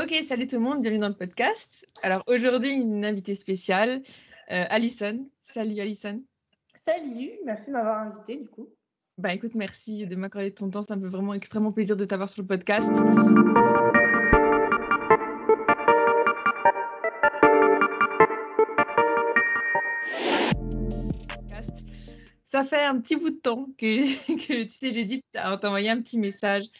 Ok, salut tout le monde, bienvenue dans le podcast. Alors aujourd'hui, une invitée spéciale, euh, Alison. Salut Alison. Salut, merci de m'avoir invité du coup. Bah écoute, merci de m'accorder ton temps, ça me fait vraiment extrêmement plaisir de t'avoir sur le podcast. Ça fait un petit bout de temps que, que tu sais, j'ai dit t'envoyer un petit message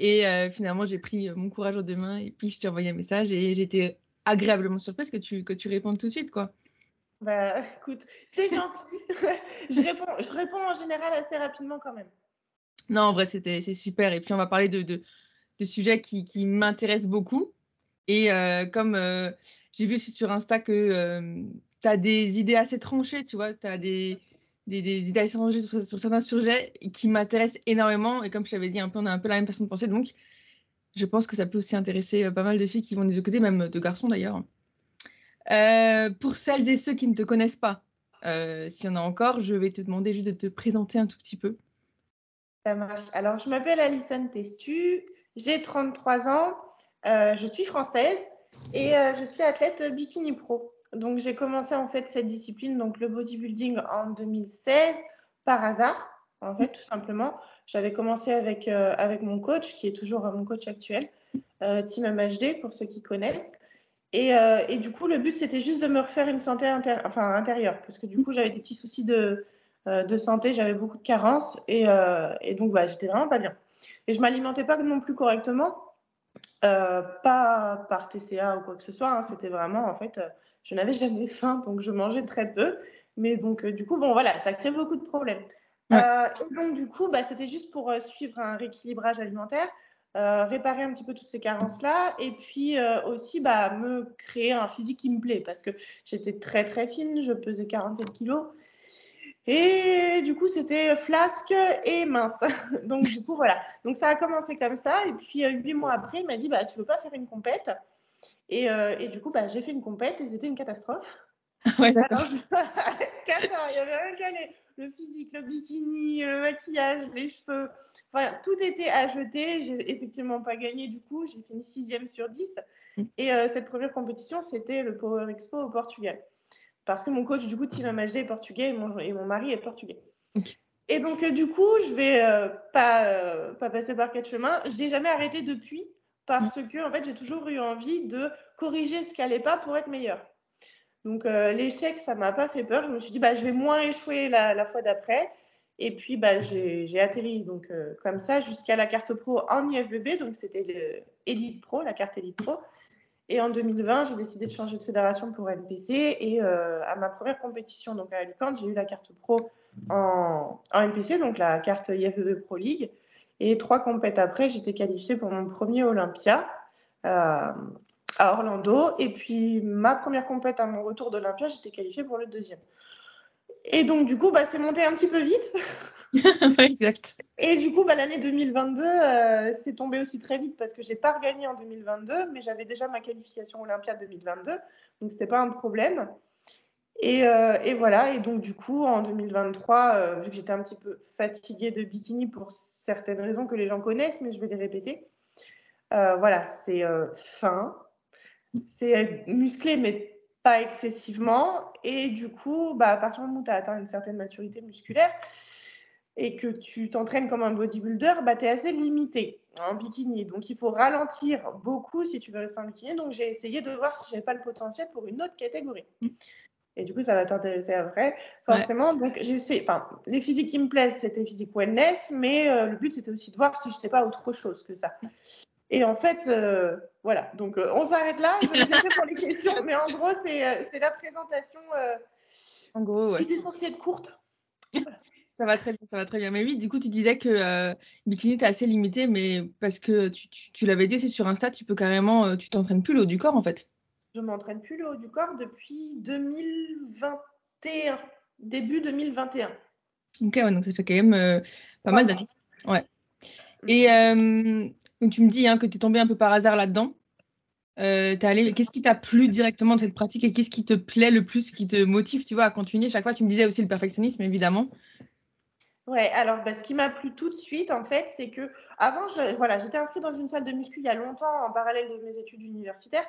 et euh, finalement, j'ai pris euh, mon courage en deux mains et puis je t'ai envoyé un message et j'étais agréablement surprise que tu, que tu répondes tout de suite, quoi. Bah écoute, c'est gentil. je, réponds, je réponds en général assez rapidement quand même. Non, en vrai, c'était, c'est super. Et puis, on va parler de, de, de sujets qui, qui m'intéressent beaucoup. Et euh, comme j'ai vu aussi sur Insta que tu as des idées assez tranchées, tu vois, tu as des, des, des sur, certains sujets qui m'intéressent énormément. Et comme je t'avais dit, un peu, on a un peu la même façon de penser. Donc, je pense que ça peut aussi intéresser euh, pas mal de filles qui vont des deux côtés, même de garçons d'ailleurs. Euh, pour celles et ceux qui ne te connaissent pas, euh, s'il y en a encore, je vais te demander juste de te présenter un tout petit peu. Ça marche. Alors, je m'appelle Alison Testu, j'ai 33 ans, je suis française et je suis athlète bikini pro. Donc j'ai commencé en fait cette discipline, donc le bodybuilding en 2016 par hasard, en fait tout simplement. J'avais commencé avec, euh, avec mon coach, qui est toujours mon coach actuel, euh, Team MHD pour ceux qui connaissent. Et, euh, et du coup, le but c'était juste de me refaire une santé enfin, intérieure, parce que du coup j'avais des petits soucis de, de santé, j'avais beaucoup de carences et, et donc bah, j'étais vraiment pas bien. Et je m'alimentais pas non plus correctement, pas par TCA ou quoi que ce soit, hein. c'était vraiment en fait je n'avais jamais faim, donc je mangeais très peu. Mais donc, euh, du coup, bon, voilà, ça crée beaucoup de problèmes. Euh, et donc, du coup, bah, c'était juste pour euh, suivre un rééquilibrage alimentaire, réparer un petit peu toutes ces carences-là, et puis aussi bah, me créer un physique qui me plaît, parce que j'étais très, très fine, je pesais 47 kilos. Et du coup, c'était flasque et mince. Donc, du coup, voilà. Donc, ça a commencé comme ça. Et puis, huit mois après, il m'a dit, bah, tu veux pas faire une compète? Euh, et, du coup, bah, j'ai fait une compète et c'était une catastrophe. Ouais, d'accord. il y avait rien qu'à le physique, le bikini, le maquillage, les cheveux. Enfin, tout était à jeter. J'ai effectivement pas gagné du coup. J'ai fini sixième sur 10. Mm. Et euh, cette première compétition, c'était le Power Expo au Portugal. Parce que mon coach, du coup, Tim MHD est portugais et mon, et mon mari est portugais. Et donc, euh, du coup, je vais pas, pas passer par quatre chemins. Je n'ai jamais arrêté depuis parce mm. que en fait, j'ai toujours eu envie de corriger ce qui n'allait pas pour être meilleur. Donc euh, l'échec, ça m'a pas fait peur. Je me suis dit, bah, je vais moins échouer la, fois d'après. Et puis, bah, j'ai atterri donc, euh, comme ça jusqu'à la carte pro en IFBB. Donc, c'était l'Elite Pro, la carte Elite Pro. Et en 2020, j'ai décidé de changer de fédération pour NPC. Et euh, à ma première compétition donc à Alicante, j'ai eu la carte pro en, en NPC, donc la carte IFBB Pro League. Et trois compètes après, j'étais qualifiée pour mon premier Olympia euh, à Orlando. Et puis ma première compète à mon retour d'Olympia, j'étais qualifiée pour le deuxième. Et donc du coup, bah, c'est monté un petit peu vite. exact. Et du coup, bah, l'année 2022, euh, c'est tombé aussi très vite parce que j'ai pas regagné en 2022, mais j'avais déjà ma qualification Olympia 2022, donc c'était pas un problème. Euh, et, voilà, et donc du coup, en 2023, euh, vu que j'étais un petit peu fatiguée de bikini pour certaines raisons que les gens connaissent, mais je vais les répéter, euh, voilà, c'est fin, c'est musclé, mais pas excessivement. Et du coup, bah, à partir du moment où tu as atteint une certaine maturité musculaire et que tu t'entraînes comme un bodybuilder, bah, tu es assez limité en bikini. Donc il faut ralentir beaucoup si tu veux rester en bikini. Donc j'ai essayé de voir si j'avais pas le potentiel pour une autre catégorie. Et du coup, ça va t'intéresser après, forcément. Donc, j'essaie, enfin, les physiques qui me plaisent, c'était physique wellness, mais euh, le but, c'était aussi de voir si je n'étais pas autre chose que ça. Et en fait, euh, voilà. Donc, euh, on s'arrête là. Je vais laisser pour les questions. Mais en gros, c'est la présentation. en gros, ouais. Qui est censée être courte. Ça va très bien, ça va très bien. Mais oui, du coup, tu disais que bikini, tu assez limité, mais parce que tu, tu, tu l'avais dit aussi sur Insta, tu peux carrément, tu t'entraînes plus le haut du corps, en fait je m'entraîne plus le haut du corps depuis 2021, début 2021. Ok, ouais, donc ça fait quand même euh, pas mal d'années. Ouais. Et euh, donc tu me dis hein, que tu es tombé un peu par hasard là-dedans. Euh, qu'est-ce qui t'a plu directement de cette pratique et qu'est-ce qui te plaît le plus, qui te motive, tu vois, à continuer? Chaque fois, tu me disais aussi le perfectionnisme, évidemment. Ouais, alors bah, ce qui m'a plu tout de suite, en fait, c'est que avant, je, voilà, j'étais inscrite dans une salle de muscu il y a longtemps en parallèle de mes études universitaires,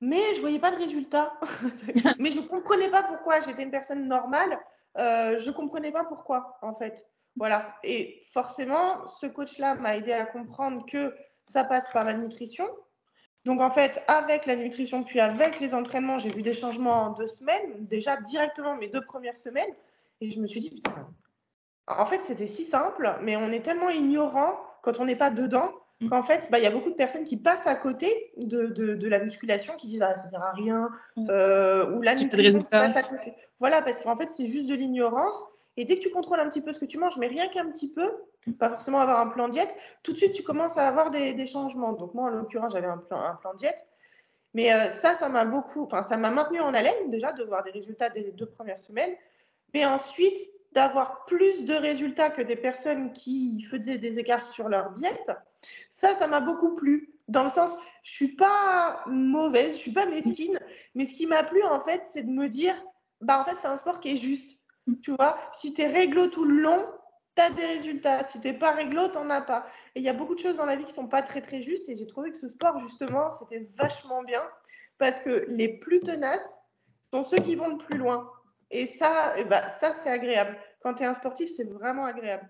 mais je voyais pas de résultats. mais je comprenais pas pourquoi. J'étais une personne normale, euh, je comprenais pas pourquoi, en fait. Voilà. Et forcément, ce coach-là m'a aidé à comprendre que ça passe par la nutrition. Donc en fait, avec la nutrition puis avec les entraînements, j'ai vu des changements en deux semaines, déjà directement mes deux premières semaines, et je me suis dit putain, en fait, c'était si simple, mais on est tellement ignorant quand on n'est pas dedans. Qu'en fait, bah, il y a beaucoup de personnes qui passent à côté de, de, la musculation, qui disent ah, ça sert à rien, mm. euh, ou la nutrition passe à côté. Voilà, parce qu'en fait, c'est juste de l'ignorance. Et dès que tu contrôles un petit peu ce que tu manges, mais rien qu'un petit peu, mm. pas forcément avoir un plan diète, tout de suite, tu commences à avoir des, des changements. Donc moi, en l'occurrence, j'avais un plan, un plan diète. Mais euh, ça, ça m'a beaucoup, enfin, ça m'a maintenu en haleine déjà de voir des résultats des deux premières semaines. Mais ensuite, d'avoir plus de résultats que des personnes qui faisaient des écarts sur leur diète, ça, ça m'a beaucoup plu. Dans le sens, je suis pas mauvaise, je suis pas mesquine, mais ce qui m'a plu en fait, c'est de me dire, bah en fait, c'est un sport qui est juste. Tu vois, si tu es réglo tout le long, tu as des résultats. Si t'es pas réglo, t'en as pas. Et il y a beaucoup de choses dans la vie qui sont pas très très justes. Et j'ai trouvé que ce sport, justement, c'était vachement bien parce que les plus tenaces sont ceux qui vont le plus loin. Et ça, ben, ça c'est agréable. Quand tu es un sportif, c'est vraiment agréable.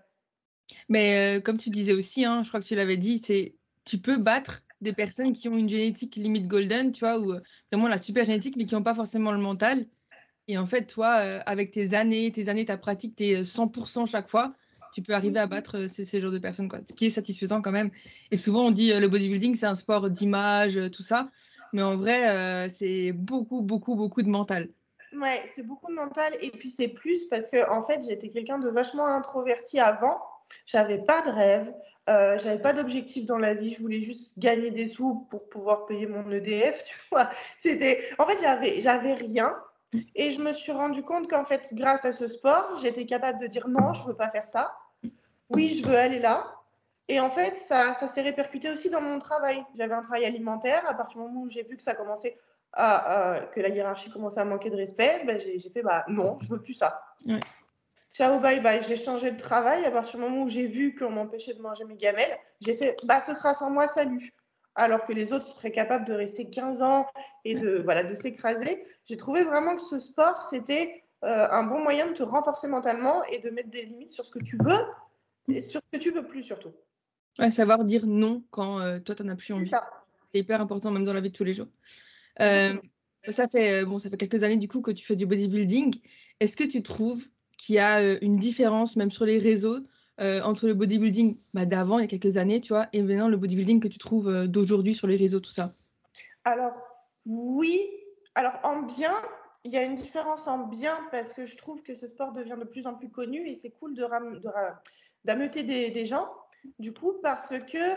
Mais euh, comme tu disais aussi, hein, je crois que tu l'avais dit, c'est tu peux battre des personnes qui ont une génétique limite golden, tu vois, ou euh, vraiment la super génétique, mais qui n'ont pas forcément le mental. Et en fait, toi, euh, avec tes années, tes années, ta pratique, tes 100% chaque fois, tu peux arriver à battre ces, ces genres de personnes, quoi. Ce qui est satisfaisant quand même. Et souvent, on dit le bodybuilding, c'est un sport d'image, tout ça. Mais en vrai, c'est beaucoup, beaucoup, beaucoup de mental. Ouais, c'est beaucoup de mental et puis c'est plus parce que en fait j'étais quelqu'un de vachement introverti avant. J'avais pas de rêve, euh, j'avais pas d'objectif dans la vie. Je voulais juste gagner des sous pour pouvoir payer mon EDF, tu vois. C'était, en fait j'avais j'avais rien et je me suis rendu compte qu'en fait grâce à ce sport j'étais capable de dire non, je veux pas faire ça. Oui, je veux aller là. Et en fait, ça, ça s'est répercuté aussi dans mon travail. J'avais un travail alimentaire. À partir du moment où j'ai vu que ça commençait que la hiérarchie commençait à manquer de respect, ben, j'ai fait bah non, je veux plus ça. Ciao, bye bye. J'ai changé de travail. À partir du moment où j'ai vu qu'on m'empêchait de manger mes gamelles, j'ai fait bah ce sera sans moi, salut. Alors que les autres seraient capables de rester 15 ans et de, voilà, de s'écraser. J'ai trouvé vraiment que ce sport, c'était euh, un bon moyen de te renforcer mentalement et de mettre des limites sur ce que tu veux et sur ce que tu veux plus surtout. Ouais, savoir dire non quand euh, toi, tu n'en as plus envie. C'est hyper important, même dans la vie de tous les jours. Euh, ça fait bon, ça fait quelques années du coup que tu fais du bodybuilding. Est-ce que tu trouves qu'il y a euh, une différence, même sur les réseaux, euh, entre le bodybuilding bah, d'avant, il y a quelques années, tu vois, et maintenant le bodybuilding que tu trouves d'aujourd'hui sur les réseaux, tout ça Alors oui, alors en bien, il y a une différence en bien parce que je trouve que ce sport devient de plus en plus connu et c'est cool de, d'ameuter des, des, gens, du coup, parce que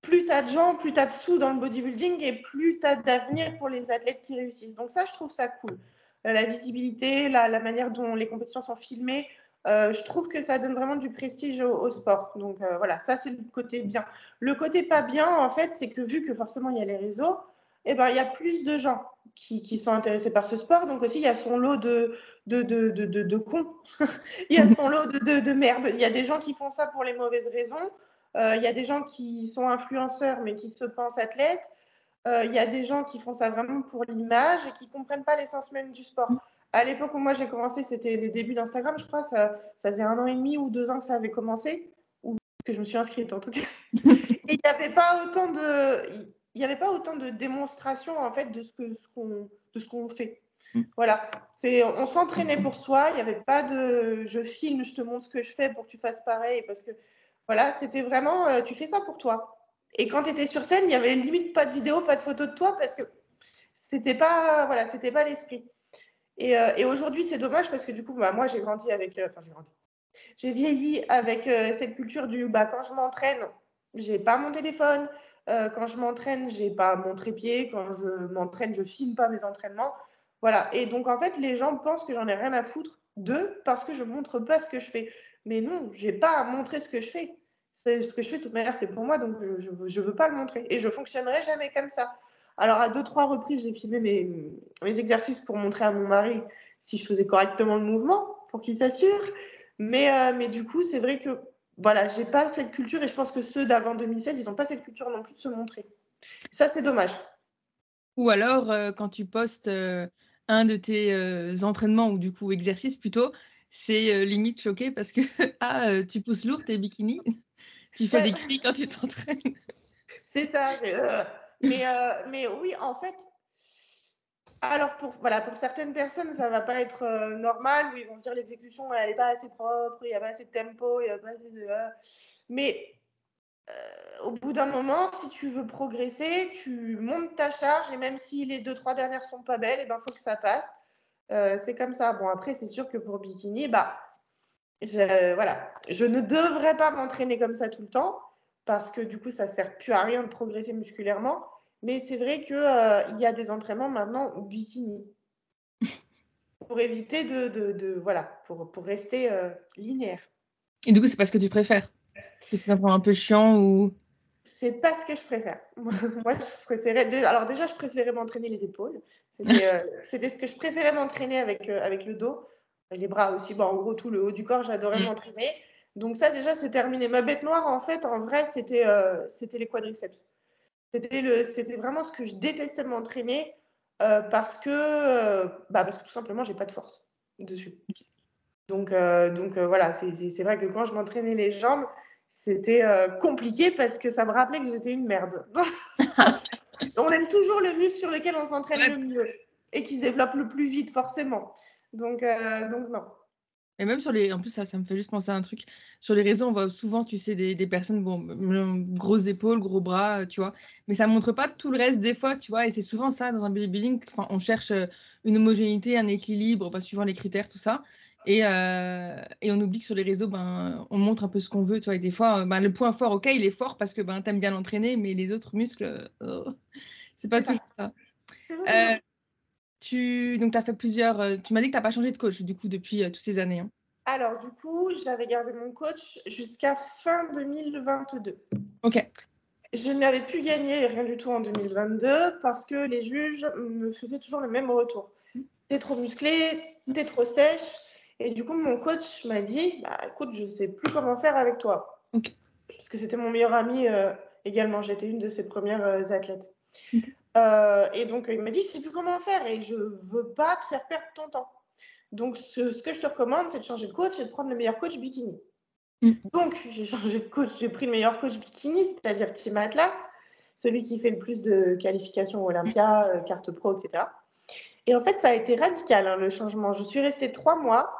plus tu as de gens, plus tu as de sous dans le bodybuilding et plus tu as d'avenir pour les athlètes qui réussissent. Donc ça, je trouve ça cool. Euh, la visibilité, la, manière dont les compétitions sont filmées, euh, je trouve que ça donne vraiment du prestige au, sport. Donc euh, voilà, ça c'est le côté bien. Le côté pas bien, en fait, c'est que vu que forcément il y a les réseaux, eh ben, il y a plus de gens qui, qui, sont intéressés par ce sport. Donc aussi, il y a son lot de, de, de, de, de cons. il y a son lot de, de, merde. Il y a des gens qui font ça pour les mauvaises raisons. Il y a des gens qui sont influenceurs mais qui se pensent athlètes. Euh, il y a des gens qui font ça vraiment pour l'image et qui comprennent pas l'essence même du sport. À l'époque où moi j'ai commencé, c'était les débuts d'Instagram, je crois, ça, ça faisait un an et demi ou deux ans que ça avait commencé, ou que je me suis inscrite en tout cas. et il n'y avait pas autant de, il n'y avait pas autant de démonstrations en fait de ce que ce qu'on de ce qu'on fait. Mm. Voilà, c'est on s'entraînait pour soi, il n'y avait pas de je filme, je te montre ce que je fais pour que tu fasses pareil parce que voilà, c'était vraiment, euh, tu fais ça pour toi. Et quand tu étais sur scène, il y avait limite pas de vidéo, pas de photo de toi parce que c'était pas, voilà, c'était pas l'esprit. Et, euh, aujourd'hui, c'est dommage parce que du coup, bah, moi, j'ai grandi avec, euh, enfin, j'ai grandi. J'ai vieilli avec cette culture du, bah, quand je m'entraîne, j'ai pas mon téléphone. quand je m'entraîne, j'ai pas mon trépied. Quand je m'entraîne, je filme pas mes entraînements. Voilà. Et donc, en fait, les gens pensent que j'en ai rien à foutre d'eux parce que je montre pas ce que je fais. Mais non, j'ai pas à montrer ce que je fais. C'est ce que je fais de toute manière, c'est pour moi, donc je, ne veux pas le montrer. Et je fonctionnerai jamais comme ça. Alors à deux trois reprises, j'ai filmé mes, mes, exercices pour montrer à mon mari si je faisais correctement le mouvement, pour qu'il s'assure. Mais, euh, mais du coup, c'est vrai que voilà, j'ai pas cette culture et je pense que ceux d'avant 2016, ils n'ont pas cette culture non plus de se montrer. Ça, c'est dommage. Ou alors, euh, quand tu postes euh, un de tes entraînements ou du coup exercices plutôt, c'est limite choqué parce que ah, tu pousses lourd tes bikinis, tu fais des cris quand tu t'entraînes. C'est ça. mais, mais oui, en fait, alors pour, voilà, pour certaines personnes, ça va pas être euh, normal, où ils vont se dire l'exécution, elle n'est pas assez propre, il n'y a pas assez de tempo, il n'y a pas. Euh. mais euh, au bout d'un moment, si tu veux progresser, tu montes ta charge, et même si les deux, trois dernières sont pas belles, il eh ben, faut que ça passe. c'est comme ça. Bon, après, c'est sûr que pour bikini, bah, je, voilà, je ne devrais pas m'entraîner comme ça tout le temps, parce que du coup, ça sert plus à rien de progresser musculairement. Mais c'est vrai qu'il euh, y a des entraînements maintenant au bikini pour éviter de, de, de voilà, pour, pour rester euh, linéaire. Et du coup, c'est pas ce que tu préfères? C'est un peu chiant ou? C'est pas ce que je préfère. Moi, je préférais. Déjà, alors déjà, je préférais m'entraîner les épaules. C'était euh, ce que je préférais m'entraîner avec avec le dos, les bras aussi. Bon, en gros, tout le haut du corps, j'adorais mm. m'entraîner. Donc ça, déjà, c'est terminé. Ma bête noire, en fait, en vrai, c'était c'était les quadriceps. C'était vraiment ce que je détestais m'entraîner euh, parce que euh, bah parce que tout simplement j'ai pas de force dessus. Donc euh, donc voilà, c'est vrai que quand je m'entraînais les jambes, c'était compliqué parce que ça me rappelait que j'étais une merde. on aime toujours le muscle sur lequel on s'entraîne le mieux et qui se développe le plus vite forcément. Donc donc non. Et même sur les. En plus, ça, ça me fait juste penser à un truc. Sur les réseaux, on voit souvent, tu sais, des, des personnes, bon, grosses épaules, gros bras, tu vois. Mais ça montre pas tout le reste des fois, tu vois. Et c'est souvent ça, dans un bodybuilding. Enfin, on cherche euh, une homogénéité, un équilibre, bah, suivant les critères, tout ça. Et, euh, et, on oublie que sur les réseaux, ben, on montre un peu ce qu'on veut, tu vois. Et des fois, euh, ben, le point fort, ok, il est fort parce que ben, tu aimes bien l'entraîner, mais les autres muscles, oh, c'est pas toujours ça. ça. Tu donc as fait plusieurs. Euh, tu m'as dit que tu n'as pas changé de coach du coup depuis euh, toutes ces années. Hein. Alors du coup, j'avais gardé mon coach jusqu'à fin 2022. Ok. Je n'avais plus gagné rien du tout en 2022 parce que les juges me faisaient toujours le même retour. T'es trop musclé, t'es trop sèche. Et du coup, mon coach m'a dit bah, écoute, je sais plus comment faire avec toi. Parce que c'était mon meilleur ami euh, également. J'étais une de ses premières athlètes. Euh, et donc, il m'a dit, je sais plus comment faire et je veux pas te faire perdre ton temps. Donc, ce, que je te recommande, c'est de changer de coach et de prendre le meilleur coach bikini. Mm. Donc, j'ai changé de coach, j'ai pris le meilleur coach bikini, c'est-à-dire Team Atlas, celui qui fait le plus de qualifications au Olympia, euh, carte pro, etc. Et en fait, ça a été radical, hein, le changement. Je suis restée trois mois.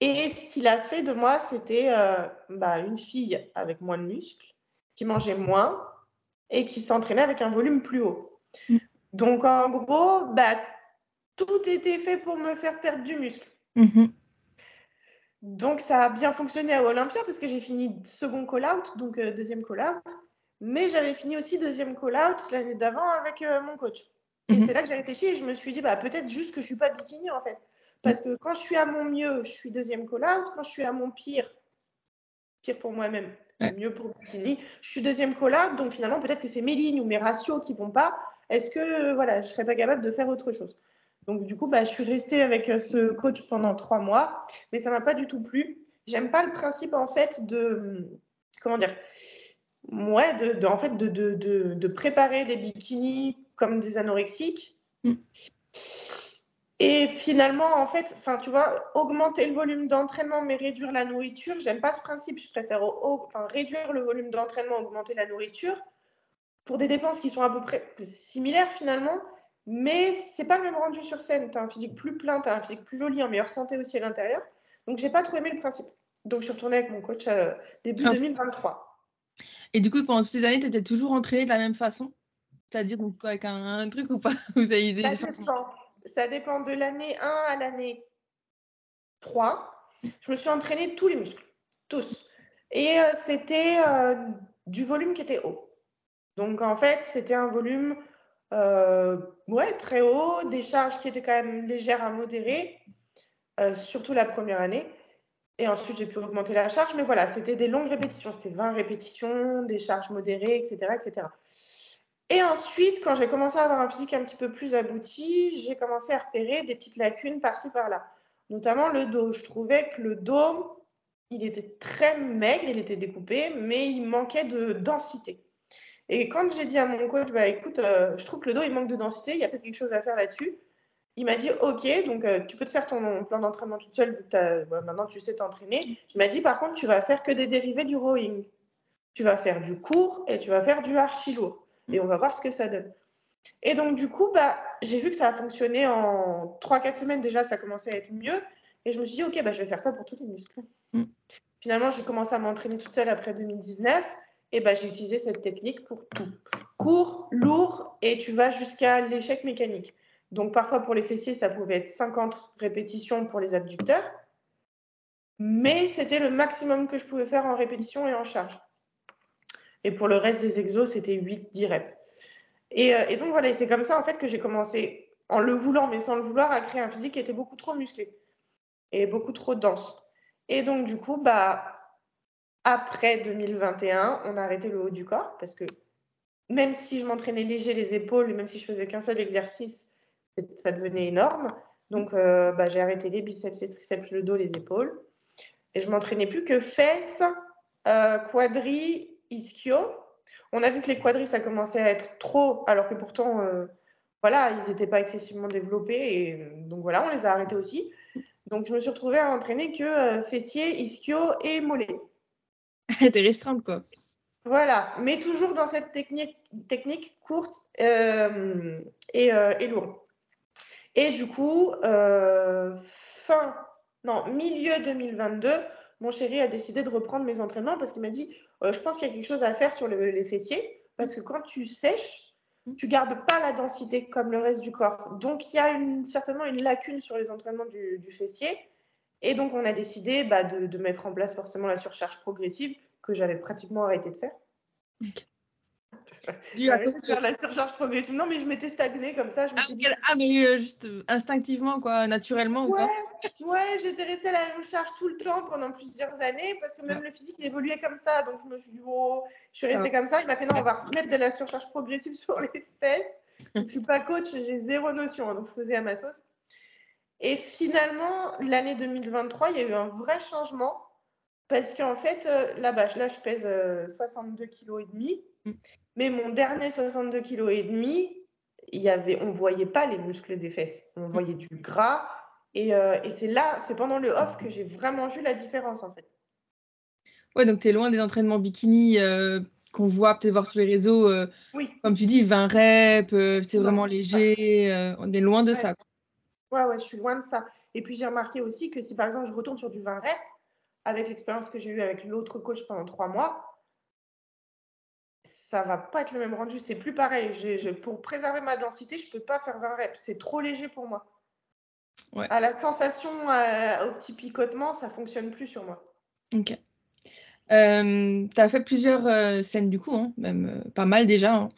Et ce qu'il a fait de moi, c'était euh, bah, une fille avec moins de muscles, qui mangeait moins, et qui s'entraînait avec un volume plus haut. Mm. Donc en gros, bah, tout était fait pour me faire perdre du muscle. Mm-hmm. Donc ça a bien fonctionné à Olympia parce que j'ai fini second call-out, donc euh, deuxième call-out. Mais j'avais fini aussi deuxième call-out l'année d'avant avec euh, mon coach. Et mm-hmm. c'est là que j'ai réfléchi et je me suis dit, bah, peut-être juste que je suis pas bikini en fait. Parce que quand je suis à mon mieux, je suis deuxième call-out. Quand je suis à mon pire, pire pour moi-même, mieux pour bikini. Je suis deuxième collab, donc finalement, peut-être que c'est mes lignes ou mes ratios qui vont pas. Est-ce que voilà, je serais pas capable de faire autre chose? Donc, du coup, bah, je suis restée avec euh, ce coach pendant trois mois, mais ça m'a pas du tout plu. J'aime pas le principe, en fait, de. Comment dire Ouais, de, en fait, de, de, de, préparer des bikinis comme des anorexiques. Mm. Et finalement, en fait, enfin, tu vois, augmenter le volume d'entraînement mais réduire la nourriture, j'aime pas ce principe. Je préfère réduire le volume d'entraînement, augmenter la nourriture pour des dépenses qui sont à peu près similaires finalement, mais c'est pas le même rendu sur scène. Tu as un physique plus plein, tu as un physique plus joli, en meilleure santé aussi à l'intérieur. Donc, j'ai pas trop aimé le principe. Donc, je suis retournée avec mon coach euh, début 2023. Et du coup, pendant toutes ces années, tu étais toujours entraînée de la même façon? C'est-à-dire avec un, truc ou pas? Vous avez idée Ça dépend ça dépend de l'année 1 à l'année 3. Je me suis entraînée tous les muscles, tous. Et euh, c'était euh, du volume qui était haut. Donc en fait, c'était un volume euh, ouais, très haut, des charges qui étaient quand même légères à modérer, surtout la première année. Et ensuite, j'ai pu augmenter la charge. Mais voilà, c'était des longues répétitions. C'était 20 répétitions, des charges modérées, etc. etc. Et ensuite, quand j'ai commencé à avoir un physique un petit peu plus abouti, j'ai commencé à repérer des petites lacunes par-ci par-là. notamment le dos. Je trouvais que le dos, il était très maigre, il était découpé, mais il manquait de densité. Et quand j'ai dit à mon coach, bah écoute, euh, je trouve que le dos, il manque de densité, il y a peut-être quelque chose à faire là-dessus. Il m'a dit, ok, donc euh, tu peux te faire ton plan d'entraînement toute seule, bah, maintenant tu sais t'entraîner. Il m'a dit, par contre, tu vas faire que des dérivés du rowing. Tu vas faire du court et tu vas faire du archi lourd. Et on va voir ce que ça donne. Et donc, du coup, bah, j'ai vu que ça a fonctionné en 3-4 semaines déjà, ça commençait à être mieux. Et je me suis dit, ok, bah, je vais faire ça pour tous les muscles. Mm. Finalement, j'ai commencé à m'entraîner toute seule après 2019 et bah, j'ai utilisé cette technique pour tout. Court, lourd et tu vas jusqu'à l'échec mécanique. Donc parfois pour les fessiers, ça pouvait être 50 répétitions pour les abducteurs, mais c'était le maximum que je pouvais faire en répétition et en charge. Et pour le reste des exos, c'était 8-10 reps. Et, euh, et, donc voilà, c'est comme ça en fait que j'ai commencé, en le voulant mais sans le vouloir, à créer un physique qui était beaucoup trop musclé et beaucoup trop dense. Et donc du coup, bah après 2021, on a arrêté le haut du corps parce que même si je m'entraînais léger les épaules, même si je faisais qu'un seul exercice, ça devenait énorme. Donc, euh, bah, j'ai arrêté les biceps, les triceps, le dos, les épaules. Et je m'entraînais plus que fesses, euh, quadris, ischio. On a vu que les quadris, ça commençait à être trop, alors que pourtant, euh, voilà, ils n'étaient pas excessivement développés. Et donc voilà, on les a arrêtés aussi. Donc, je me suis retrouvée à entraîner que fessiers, ischio et mollets. T'es restreinte, quoi. Voilà, mais toujours dans cette technique, technique courte euh, et, euh, et, lourde. Et du coup, euh, fin, non, milieu 2022, mon chéri a décidé de reprendre mes entraînements parce qu'il m'a dit, je pense qu'il y a quelque chose à faire sur les fessiers, parce que quand tu sèches, tu gardes pas la densité comme le reste du corps. Donc, il y a une, certainement une lacune sur les entraînements du, du fessier. Et donc, on a décidé bah, de, de, mettre en place forcément la surcharge progressive que j'avais pratiquement arrêté de faire. Du à faire la surcharge progressive. Non, mais je m'étais stagnée comme ça. Je ah, dit... ah, mais euh, juste instinctivement, quoi, naturellement ouais, ou Ouais, j'étais restée à la même charge tout le temps pendant plusieurs années parce que même le physique il évoluait comme ça. Donc je me suis dit, oh, je suis restée comme ça. Il m'a fait, non, on va remettre de la surcharge progressive sur les fesses. je ne suis pas coach, j'ai zéro notion. Hein, donc je faisais à ma sauce. Et finalement, l'année 2023, il y a eu un vrai changement parce qu'en fait, euh, là, bas là, je pèse 62 kg et demi. Mais mon dernier 62 kg et demi, il y avait, on voyait pas les muscles des fesses. On voyait du gras. Et, euh, et c'est là, c'est pendant le off que j'ai vraiment vu la différence, en fait. Ouais, donc tu es loin des entraînements bikini euh, qu'on voit peut-être voir sur les réseaux. oui. Comme tu dis, 20 reps, c'est vraiment léger. on est loin de ça. Ouais, ouais, je suis loin de ça. Et puis j'ai remarqué aussi que si par exemple je retourne sur du 20 reps, avec l'expérience que j'ai eue avec l'autre coach pendant trois mois, ça va pas être le même rendu. C'est plus pareil. pour préserver ma densité, je peux pas faire 20 reps. C'est trop léger pour moi. Ouais. À la sensation, au petit picotement, ça fonctionne plus sur moi. Ok. Euh, tu as fait plusieurs euh, scènes du coup, hein, même euh, pas mal déjà. Hein.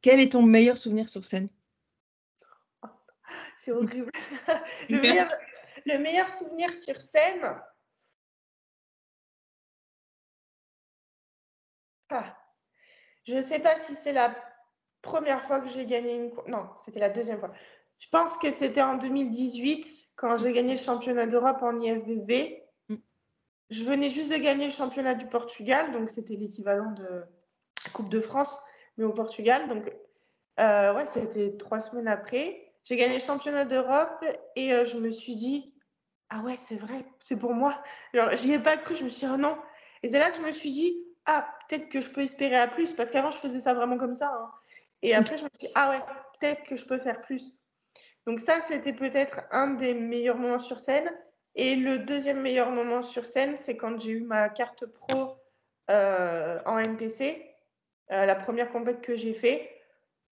Quel est ton meilleur souvenir sur scène? C'est horrible. le, meilleur, le meilleur souvenir sur scène, Ah. Je ne sais pas si c'est la première fois que j'ai gagné une. Non, c'était la deuxième fois. Je pense que c'était en 2018 quand j'ai gagné le championnat d'Europe en IFBB. Mm. Je venais juste de gagner le championnat du Portugal, donc c'était l'équivalent de Coupe de France, mais au Portugal. Donc, euh, ouais, c'était trois semaines après. J'ai gagné le championnat d'Europe et euh, je me suis dit, ah ouais, c'est vrai, c'est pour moi. J'y ai pas cru, je me suis dit, oh non. Et c'est là que je me suis dit, ah, peut-être que je peux espérer à plus, parce qu'avant, je faisais ça vraiment comme ça. Hein. Et après, je me suis dit, ah ouais, peut-être que je peux faire plus. Donc ça, c'était peut-être un des meilleurs moments sur scène. Et le deuxième meilleur moment sur scène, c'est quand j'ai eu ma carte pro euh, en NPC, euh, la première compète que j'ai fait,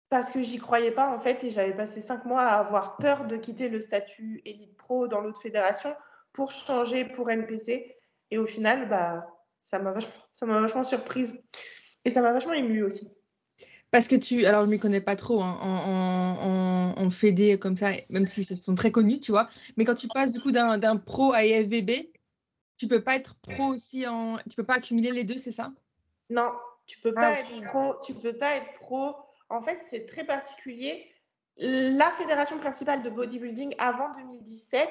parce que j'y croyais pas en fait, et j'avais passé cinq mois à avoir peur de quitter le statut Elite Pro dans l'autre fédération pour changer pour NPC. Et au final, bah, ça m'a vachement, vachement surprise. Et ça m'a vachement émue aussi. Parce que tu, alors je ne m'y connais pas trop hein, en, en, fédé comme ça, même si ce sont très connus, tu vois. Mais quand tu passes du coup d'un pro à IFBB, tu peux pas être pro aussi en, tu peux pas accumuler les deux, c'est ça? Non, tu peux pas ah, être pro, tu peux pas être pro. En fait, c'est très particulier. La fédération principale de bodybuilding avant 2017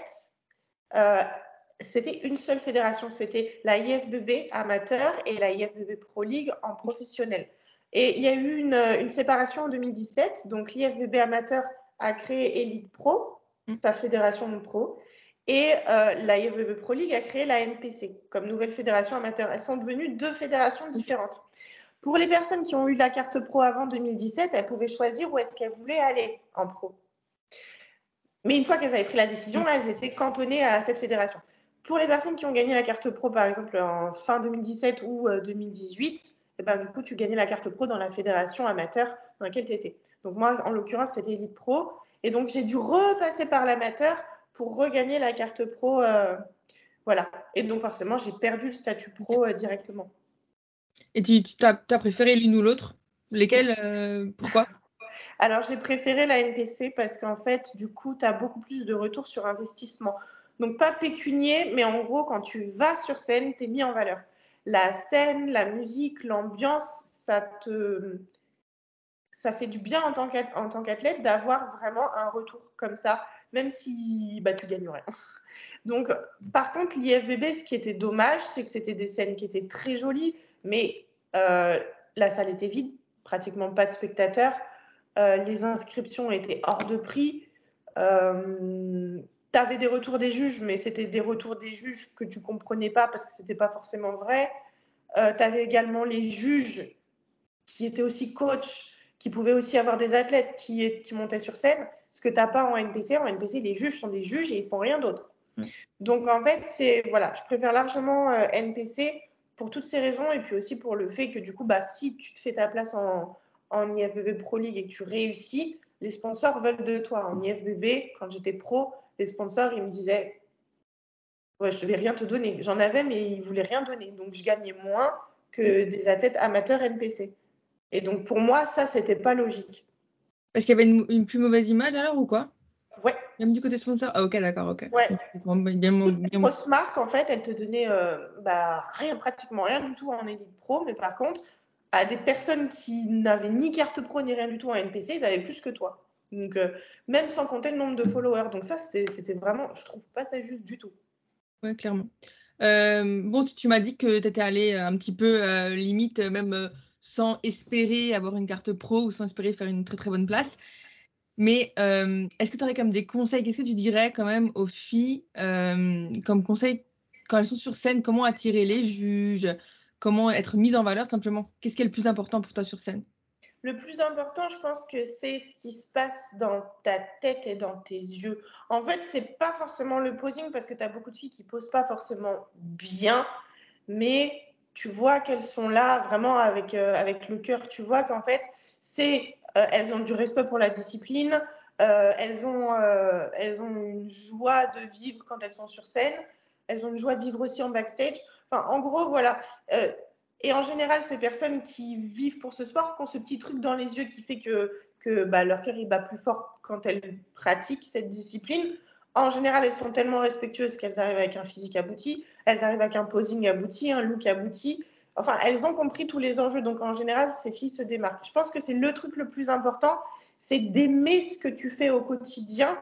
c'était une seule fédération, c'était la IFBB amateur et la IFBB Pro League en professionnel. Et il y a eu une, une séparation en 2017, donc l'IFBB amateur a créé Elite Pro, mm. sa fédération de pro, et euh, la IFBB Pro League a créé la NPC comme nouvelle fédération amateur. Elles sont devenues deux fédérations différentes. Pour les personnes qui ont eu la carte pro avant 2017, elles pouvaient choisir où est-ce qu'elles voulaient aller en pro. Mais une fois qu'elles avaient pris la décision, elles étaient cantonnées à cette fédération. Pour les personnes qui ont gagné la carte pro, par exemple, en fin 2017 ou 2018, euh, eh ben, du coup, tu gagnais la carte pro dans la fédération amateur dans laquelle tu étais. Donc moi, en l'occurrence, c'était Elite Pro. Et donc, j'ai dû repasser par l'amateur pour regagner la carte pro. Euh, voilà. Et donc, forcément, j'ai perdu le statut pro euh, directement. Et tu, tu as, préféré l'une ou l'autre? Lesquelles euh, Pourquoi? Alors, j'ai préféré la NPC parce qu'en fait, du coup, tu as beaucoup plus de retour sur investissement. Donc, pas pécunier, mais en gros, quand tu vas sur scène, tu es mis en valeur. La scène, la musique, l'ambiance, ça te. Ça fait du bien en tant qu'athlète d'avoir vraiment un retour comme ça même si bah, tu gagnes rien. Donc, par contre, l'IFBB, ce qui était dommage, c'est que c'était des scènes qui étaient très jolies, mais euh, la salle était vide, pratiquement pas de spectateurs. Euh, les inscriptions étaient hors de prix. Euh, tu avais des retours des juges, mais c'était des retours des juges que tu comprenais pas parce que c'était pas forcément vrai. tu avais également les juges qui étaient aussi coachs, qui pouvaient aussi avoir des athlètes qui, qui montaient sur scène ce que tu n'as pas en NPC. En NPC, les juges sont des juges et ils font rien d'autre. Donc en fait, c'est voilà, je préfère largement euh, NPC pour toutes ces raisons et puis aussi pour le fait que du coup, bah, si tu te fais ta place en, en IFBB Pro League et que tu réussis, les sponsors veulent de toi. En IFBB, quand j'étais pro, les sponsors, ils me disaient ouais, je ne vais rien te donner. J'en avais, mais ils ne voulaient rien donner. Donc je gagnais moins que des athlètes amateurs NPC. Et donc pour moi, ça, c'était pas logique. Parce qu'il y avait une, plus mauvaise image alors ou quoi? Ouais. Même du côté sponsor? Ah ok, d'accord, ok. Ouais. Bien, grosses marques, en fait, elles te donnaient euh, bah, rien, pratiquement rien du tout en Elite Pro, mais par contre, à des personnes qui n'avaient ni carte pro ni rien du tout en NPC, ils avaient plus que toi. Donc, euh, même sans compter le nombre de followers. Donc ça, c'était vraiment, je trouve pas ça juste du tout. Ouais, clairement. Euh, bon, tu, m'as dit que tu étais allé un petit peu limite, même sans espérer avoir une carte pro ou sans espérer faire une très très bonne place. Mais euh, est-ce que tu aurais quand même des conseils Qu'est-ce que tu dirais quand même aux filles euh, comme conseil quand elles sont sur scène Comment attirer les juges Comment être mise en valeur simplement? Qu'est-ce qui est le plus important pour toi sur scène? Le plus important, je pense que c'est ce qui se passe dans ta tête et dans tes yeux. En fait, c'est pas forcément le posing parce que tu as beaucoup de filles qui posent pas forcément bien, mais tu vois qu'elles sont là vraiment avec, euh, avec le cœur. Tu vois qu'en fait, c'est, euh, elles ont du respect pour la discipline, euh, elles, ont, elles ont une joie de vivre quand elles sont sur scène, elles ont une joie de vivre aussi en backstage. Enfin, en gros, voilà. Et en général, ces personnes qui vivent pour ce sport, qui ont ce petit truc dans les yeux qui fait que, que bah, leur cœur bat plus fort quand elles pratiquent cette discipline. En général, elles sont tellement respectueuses qu'elles arrivent avec un physique abouti, elles arrivent avec un posing abouti, un look abouti. Enfin, elles ont compris tous les enjeux. Donc, en général, ces filles se démarquent. Je pense que c'est le truc le plus important, c'est d'aimer ce que tu fais au quotidien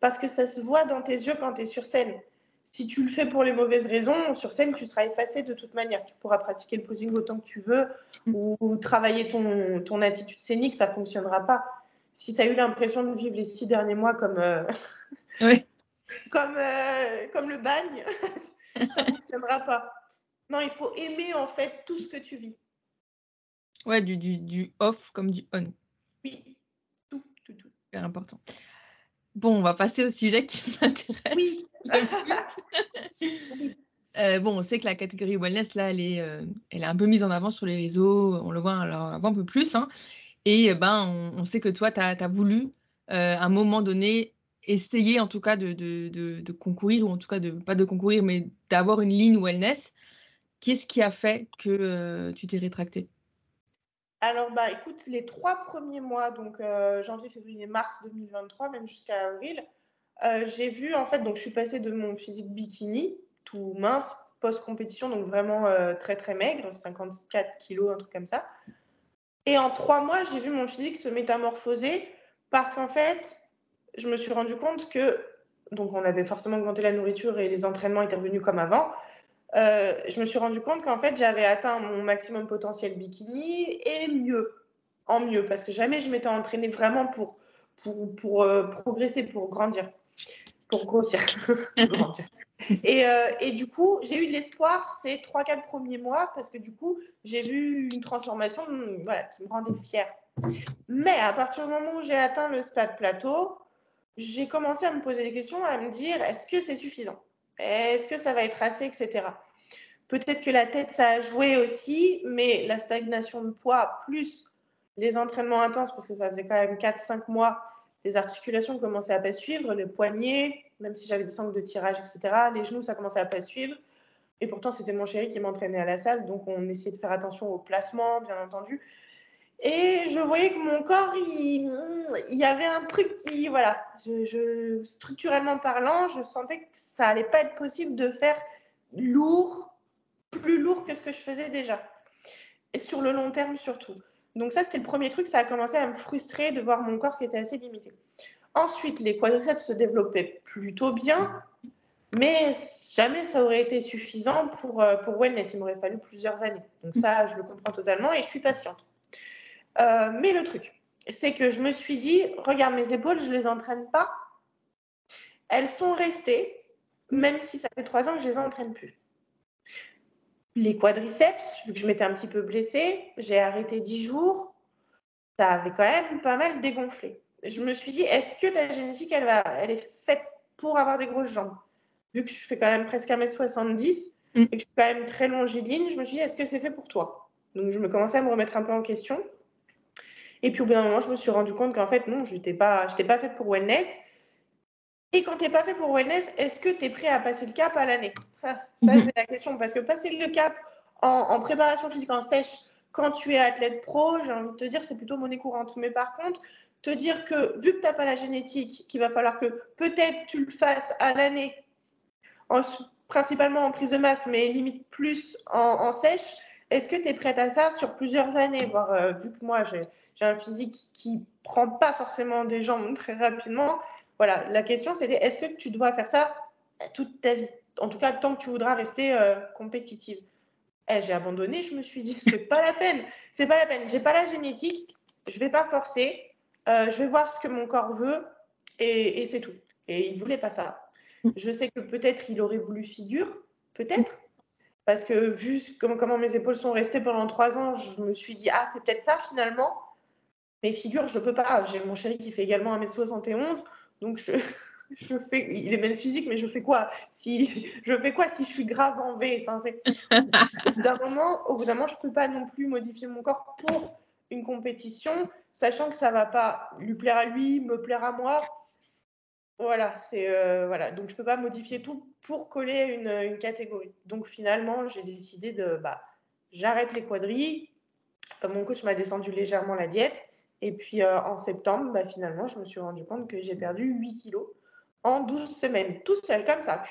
parce que ça se voit dans tes yeux quand tu es sur scène. Si tu le fais pour les mauvaises raisons, sur scène, tu seras effacé de toute manière. Tu pourras pratiquer le posing autant que tu veux ou travailler ton, ton attitude scénique, ça ne fonctionnera pas. Si tu as eu l'impression de vivre les six derniers mois comme, euh, oui comme, euh, comme le bagne, ça ne fonctionnera pas. Non, il faut aimer en fait tout ce que tu vis. Ouais, du, du, du off comme du on. Oui, tout, tout, tout. Super important. Bon, on va passer au sujet qui m'intéresse. Oui. Euh, bon, on sait que la catégorie wellness, là, elle est, euh, elle est un peu mise en avant sur les réseaux. On le voit alors, un peu plus. Hein. Et ben, on, sait que toi, tu as, voulu, à un moment donné, essayer en tout cas de, de, de, concourir, ou en tout cas de pas de concourir, mais d'avoir une ligne wellness. Qu'est-ce qui a fait que euh, tu t'es rétracté Alors, bah, écoute, les trois premiers mois, donc euh, janvier, février, mars 2023, même jusqu'à avril, euh, j'ai vu, en fait, donc je suis passée de mon physique bikini, tout mince, post-compétition, donc vraiment très très maigre, 54 kilos, un truc comme ça. Et en trois mois, j'ai vu mon physique se métamorphoser parce qu'en fait, je me suis rendu compte que donc on avait forcément augmenté la nourriture et les entraînements étaient revenus comme avant. Euh, je me suis rendu compte qu'en fait, j'avais atteint mon maximum potentiel bikini et mieux, en mieux, parce que jamais je m'étais entraînée vraiment pour, pour, pour euh, progresser, pour grandir, pour grossir. Et, euh, et, du coup, j'ai eu de l'espoir ces 3-4 premiers mois, parce que du coup, j'ai vu une transformation voilà, qui me rendait fière. Mais à partir du moment où j'ai atteint le stade plateau, j'ai commencé à me poser des questions, à me dire, est-ce que c'est suffisant? Est-ce que ça va être assez, etc. Peut-être que la tête, ça a joué aussi, mais la stagnation de poids plus les entraînements intenses, parce que ça faisait quand même 4-5 mois, les articulations commençaient à pas suivre, les poignets, même si j'avais des sangles de tirage, etc. Les genoux, ça commençait à pas suivre. Et pourtant, c'était mon chéri qui m'entraînait à la salle, donc on essayait de faire attention au placement, bien entendu. Et je voyais que mon corps, il, y avait un truc qui, voilà, structurellement parlant, je sentais que ça allait pas être possible de faire lourd, plus lourd que ce que je faisais déjà. Et sur le long terme surtout. Donc ça, c'était le premier truc, ça a commencé à me frustrer de voir mon corps qui était assez limité. Ensuite, les quadriceps se développaient plutôt bien, mais jamais ça aurait été suffisant pour, euh, pour wellness. Il m'aurait fallu plusieurs années. Donc ça, je le comprends totalement et je suis patiente. Euh, mais le truc, c'est que je me suis dit, regarde mes épaules, je ne les entraîne pas. Elles sont restées, même si ça fait trois ans que je les entraîne plus. Les quadriceps, vu que je m'étais un petit peu blessée, j'ai arrêté dix jours. Ça avait quand même pas mal dégonflé. Je me suis dit, est-ce que ta génétique, elle, va, elle est faite pour avoir des grosses jambes? Vu que je fais quand même presque 1m70 mm. et que je suis quand même très longiligne, je me suis dit, est-ce que c'est fait pour toi? Donc je me commençais à me remettre un peu en question. Et puis au bout d'un moment, je me suis rendu compte qu'en fait, non, je n'étais pas, pas faite pour wellness. Et quand tu n'es pas fait pour wellness, est-ce que tu es prêt à passer le cap à l'année? Ça, mhm. c'est la question. Parce que passer le cap en, préparation physique en sèche, quand tu es athlète pro, j'ai envie de te dire, c'est plutôt monnaie courante. Mais par contre, te dire que vu que tu n'as pas la génétique, qu'il va falloir que peut-être tu le fasses à l'année, principalement en prise de masse, mais limite plus en, en sèche, est-ce que tu es prête à ça sur plusieurs années? Voire, euh, Vu que moi, j'ai un physique qui prend pas forcément des jambes très rapidement. Voilà, la question c'était est-ce que tu dois faire ça toute ta vie? En tout cas, tant que tu voudras rester euh, compétitive. Eh, j'ai abandonné, je me suis dit, c'est pas la peine. C'est pas la peine. J'ai pas la génétique, je vais pas forcer. Euh, je vais voir ce que mon corps veut et, c'est tout. Et il voulait pas ça. Je sais que peut-être il aurait voulu figure, peut-être. Parce que vu comment, mes épaules sont restées pendant trois ans, je me suis dit, ah, c'est peut-être ça finalement. Mais figure, je peux pas. J'ai mon chéri qui fait également 1m71. Donc, je, je fais, il est même physique, mais je fais quoi si je fais quoi si je suis grave en V? D'un moment, au bout d'un moment, je peux pas non plus modifier mon corps pour une compétition, sachant que ça va pas lui plaire à lui, me plaire à moi. Voilà, c'est euh, voilà. Donc je peux pas modifier tout pour coller une, une catégorie. Donc finalement, j'ai décidé de bah j'arrête les quadrilles. Euh, mon coach m'a descendu légèrement la diète. Et puis euh, en septembre, bah, finalement, je me suis rendu compte que j'ai perdu 8 kilos en 12 semaines, tout seul, comme ça.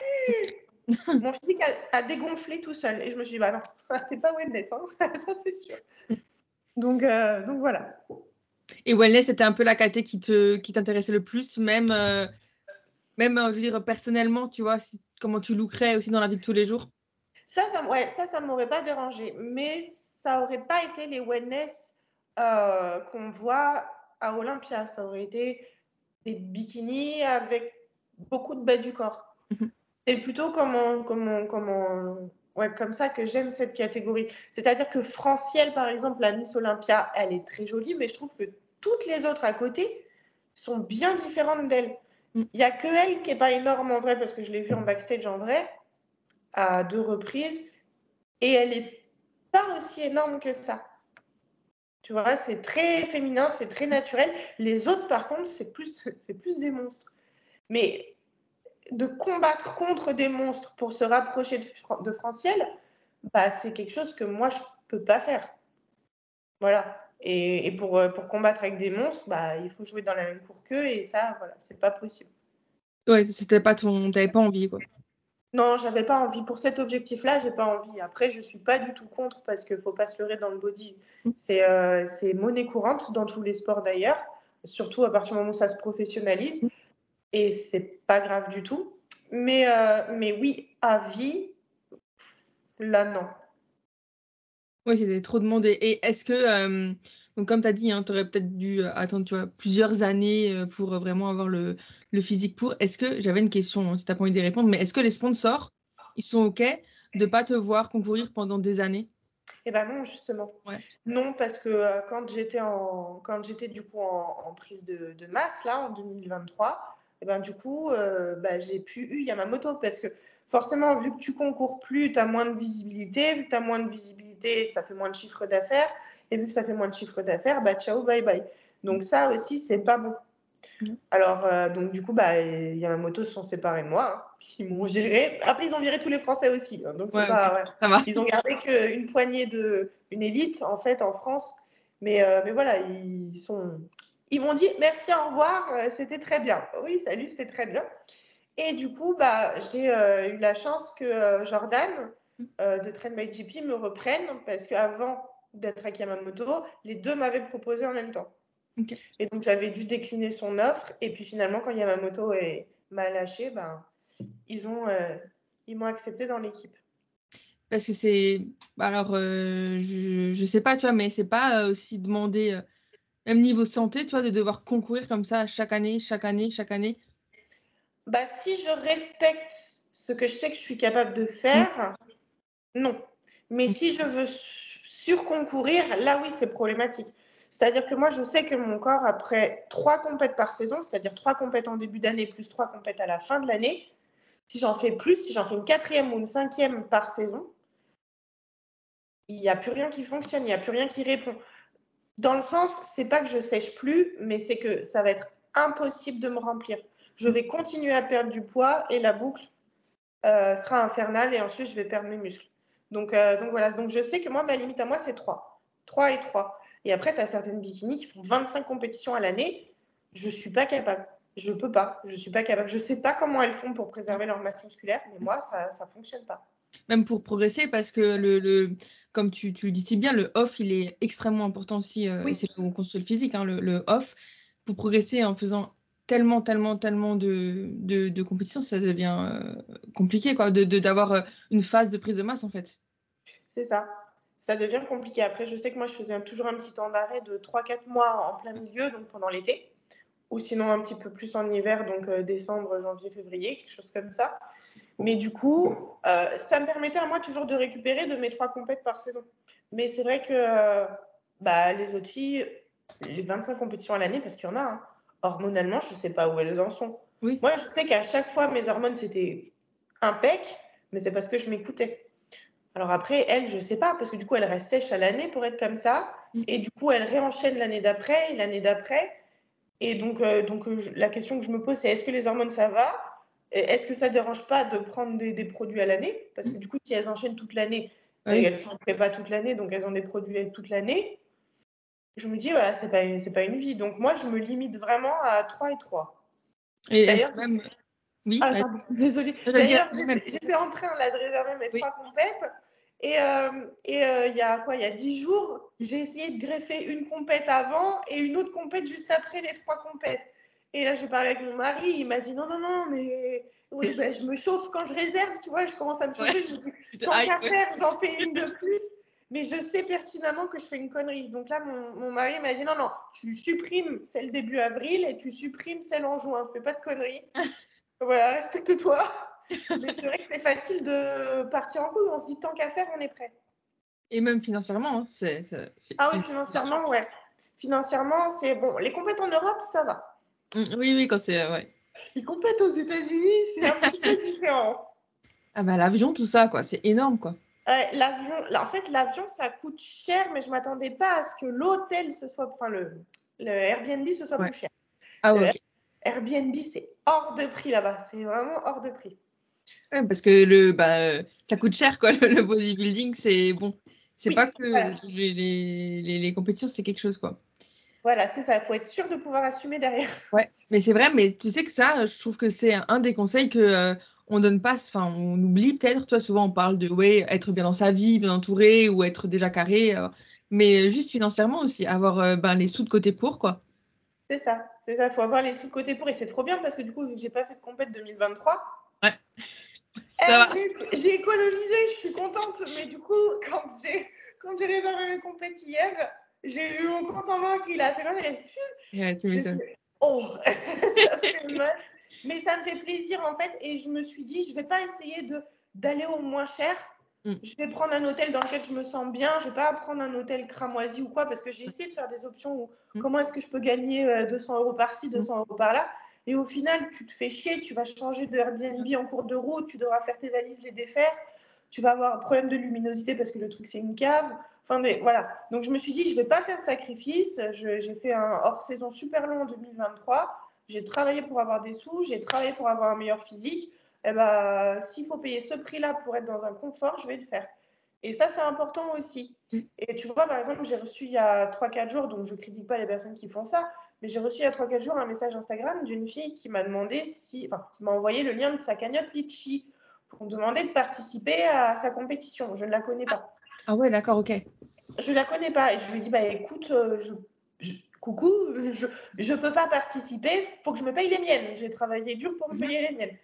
Mon physique a, dégonflé tout seul. Et je me suis dit, bah non, c'est pas wellness, hein ça c'est sûr. Donc, donc voilà. Et wellness, c'était un peu la catégorie qui te qui t'intéressait le plus, même même, euh, je veux dire, personnellement, tu vois, comment tu lookerais aussi dans la vie de tous les jours? Ça, ça, ouais, ça, ça m'aurait pas dérangé. Mais ça aurait pas été les wellness euh, qu'on voit à Olympia. Ça aurait été des bikinis avec beaucoup de bas du corps. Mhm. C'est plutôt comment, comment, comment, ouais, comme ça que j'aime cette catégorie. C'est-à-dire que Francielle, par exemple, la Miss Olympia, elle est très jolie, mais je trouve que toutes les autres à côté sont bien différentes d'elle. Mm. Il n'y a que elle qui n'est pas énorme en vrai, parce que je l'ai vue en backstage en vrai, à deux reprises, et elle n'est pas aussi énorme que ça. Tu vois, c'est très féminin, c'est très naturel. Les autres, par contre, c'est plus, c'est plus des monstres. Mais de combattre contre des monstres pour se rapprocher de, de Franciel, bah, c'est quelque chose que moi, je ne peux pas faire. Voilà. Et, pour, euh, pour, combattre avec des monstres, bah, il faut jouer dans la même cour qu'eux et ça, voilà, c'est pas possible. Ouais, c'était pas ton, t'avais pas envie quoi. Non, j'avais pas envie. Pour cet objectif-là, j'ai pas envie. Après, je suis pas du tout contre parce qu'il faut pas se leurrer dans le body. Mm. Euh, c'est monnaie courante dans tous les sports d'ailleurs, surtout à partir du moment où ça se professionnalise. Et c'est pas grave du tout. Mais, euh, mais oui, à vie, là, non. Oui, c'était trop demandé. Et est-ce que, euh, donc comme tu as dit, hein, tu aurais peut-être dû euh, attendre tu vois, plusieurs années pour vraiment avoir le, le physique pour. Est-ce que, j'avais une question, hein, si tu n'as pas envie de répondre, mais est-ce que les sponsors, ils sont OK de pas te voir concourir pendant des années? Eh ben non, justement. Ouais. Non, parce que euh, quand j'étais en, quand j'étais du coup en, en prise de, de, masse là en 2023, eh ben du coup, euh, bah, j'ai pu eu Yamamoto parce que forcément, vu que tu concours plus, tu as moins de visibilité, vu que tu as moins de visibilité, ça fait moins de chiffre d'affaires, et vu que ça fait moins de chiffre d'affaires, bah ciao, bye bye. Donc ça aussi, c'est pas bon. Mmh. Alors, euh, donc du coup, bah, Yamamoto se sont séparés de moi. Hein. Ils m'ont viré. Après, ils ont viré tous les Français aussi. Hein. donc, ouais, pas, ça. Ils ont gardé qu'une poignée de, une élite, en fait, en France. Mais, euh, mais voilà, ils sont. Ils m'ont dit merci, au revoir, euh, c'était très bien. Oui, salut, c'était très bien. Et du coup, bah, j'ai euh, eu la chance que euh, Jordan de Trend by GP me reprenne parce qu'avant d'être à Yamamoto, les deux m'avaient proposé en même temps. Okay. Et donc, j'avais dû décliner son offre. Et puis, finalement, quand Yamamoto m'a lâché, ben, ils ont ils m'ont accepté dans l'équipe. Parce que c'est. Alors, euh, je, je sais pas, tu vois, mais c'est pas aussi demandé, même niveau santé, tu vois, de devoir concourir comme ça chaque année, chaque année, chaque année? Bah, si je respecte ce que je sais que je suis capable de faire, mmh. non. Mais mmh. si je veux surconcourir, là, oui, c'est problématique. C'est-à-dire que moi, je sais que mon corps, après trois compètes par saison, c'est-à-dire trois compètes en début d'année plus trois compètes à la fin de l'année, si j'en fais plus, si j'en fais une quatrième ou une cinquième par saison, il n'y a plus rien qui fonctionne, il n'y a plus rien qui répond. Dans le sens, c'est pas que je sèche plus, mais c'est que ça va être impossible de me remplir. Je vais continuer à perdre du poids et la boucle euh, sera infernale et ensuite je vais perdre mes muscles. Donc, euh, donc voilà, donc je sais que moi, ma limite à moi, c'est 3. 3 et 3. Et après, tu as certaines bikinis qui font 25 compétitions à l'année. Je ne suis pas capable. Je peux pas. Je suis pas capable. Je sais pas comment elles font pour préserver leur masse musculaire, mais moi, ça ça fonctionne pas. Même pour progresser, parce que le, le comme tu, tu, le dis si bien, le off, il est extrêmement important aussi. Euh, oui. C'est là où on construit le physique, hein, le, le, off. Pour progresser en faisant tellement, tellement, tellement de, de, de compétitions, ça devient euh, compliqué, quoi, de d'avoir euh, une phase de prise de masse, en fait. C'est ça. Ça devient compliqué. Après, je sais que moi, je faisais toujours un petit temps d'arrêt de 3-4 mois en plein milieu, donc pendant l'été ou sinon un petit peu plus en hiver, donc euh, décembre, janvier, février, quelque chose comme ça. Mais du coup, euh, ça me permettait à moi toujours de récupérer de mes trois compètes par saison. Mais c'est vrai que euh, bah, les autres filles, les 25 compétitions à l'année, parce qu'il y en a, hein, hormonalement, je ne sais pas où elles en sont. Oui. Moi, je sais qu'à chaque fois, mes hormones, c'était impec, mais c'est parce que je m'écoutais. Alors après, elles, je ne sais pas, parce que du coup, elles restent sèches à l'année pour être comme ça. Mm. Et du coup, elles réenchaînent l'année d'après et l'année d'après. Et donc, euh, donc la question que je me pose, c'est est-ce que les hormones, ça va? Est-ce que ça ne dérange pas de prendre des, des produits à l'année? Parce que du coup, si elles enchaînent toute l'année, Oui. elles ne sont en prépa toute l'année, donc elles ont des produits toute l'année. Je me dis, voilà, c'est pas, une- c'est pas une vie. Donc moi, je me limite vraiment à 3 et 3. Et D'ailleurs, même. Oui, Ah, pardon, désolée. D'ailleurs, j'étais en train là, de réserver mes Oui. trois compètes. Et euh, et, euh, il y a quoi? Il y a dix jours, j'ai essayé de greffer une compète avant et une autre compète juste après les trois compètes. Et là, j'ai parlé avec mon mari, il m'a dit non, non, non, mais oui, ben, je me chauffe quand je réserve, tu vois, je commence à me chauffer. Ouais. Je me dis, tant qu'à faire, j'en fais une de plus. Mais je sais pertinemment que je fais une connerie. Donc là, mon, mon mari m'a dit non, non, tu supprimes celle début avril et tu supprimes celle en juin. Fais pas de conneries. voilà, respecte-toi. Mais c'est vrai que c'est facile de partir en couille. On se dit tant qu'à faire, on est prêt. Et même financièrement, hein, c'est. Ah oui, financièrement, ouais. Financièrement, c'est bon. Les compètes en Europe, ça va. Mm, Oui, oui, quand c'est. euh, Ouais. Les compètes aux États-Unis, c'est un petit peu différent. Ah bah l'avion, tout ça, quoi, c'est énorme, quoi. Ouais, l'avion, en fait, l'avion, ça coûte cher, mais je m'attendais pas à ce que l'hôtel ce soit, enfin le, le Airbnb ce soit Ouais. plus cher. Ah ouais. Airbnb, c'est hors de prix là-bas. C'est vraiment hors de prix. Ouais, parce que le, bah, euh, ça coûte cher, quoi, le, le bodybuilding, c'est bon. C'est Oui, pas que voilà. les, les, les, les compétitions, c'est quelque chose, quoi. Voilà, c'est ça. Il faut être sûr de pouvoir assumer derrière. Ouais, mais c'est vrai, mais tu sais que ça, je trouve que c'est un des conseils que euh, on donne pas, enfin, on oublie peut-être, toi, souvent on parle de, ouais, être bien dans sa vie, bien entouré, ou être déjà carré, euh, mais juste financièrement aussi, avoir euh, ben, les sous de côté pour, quoi. C'est ça, C'est ça, il faut avoir les sous-côtés pour. Et c'est trop bien parce que du coup, j'ai pas fait de compète 2023. Ouais. Eh, j'ai économisé, je suis contente. Mais du coup, quand j'ai quand j'ai réservé mes compètes hier, j'ai eu mon compte en banque, il a fait mal. Tu m'étonnes. Oh, ça fait mal. Mais ça me fait plaisir en fait. Et je me suis dit, je vais pas essayer de d'aller au moins cher. Mm. Je vais prendre un hôtel dans lequel je me sens bien. Je vais pas prendre un hôtel cramoisi ou quoi parce que j'ai essayé de faire des options où mm. comment est-ce que je peux gagner 200 euh, euros par-ci, 200 mm. euros par-là? Et au final, tu te fais chier, tu vas changer de Airbnb en cours de route, tu devras faire tes valises, les défaire. Tu vas avoir un problème de luminosité parce que le truc c'est une cave. Enfin, voilà. Donc je me suis dit, je vais pas faire de sacrifice. J'ai fait un hors saison super long en 2023. J'ai travaillé pour avoir des sous, j'ai travaillé pour avoir un meilleur physique eh ben, s'il faut payer ce prix-là pour être dans un confort, je vais le faire. Et ça, c'est important aussi. Mm. Et tu vois, par exemple, j'ai reçu il y a 3-4 jours, donc je ne critique pas les personnes qui font ça, mais j'ai reçu il y a 3-4 jours un message Instagram d'une fille qui m'a demandé si, enfin, qui m'a envoyé le lien de sa cagnotte Litchi pour me demander de participer à sa compétition. Je ne la connais pas. Ah ouais, d'accord, ok. Je ne la connais pas. Et je lui dit, bah écoute, euh, je, coucou, je ne peux pas participer, il faut que je me paye les miennes. J'ai travaillé dur pour me mhm. payer les miennes.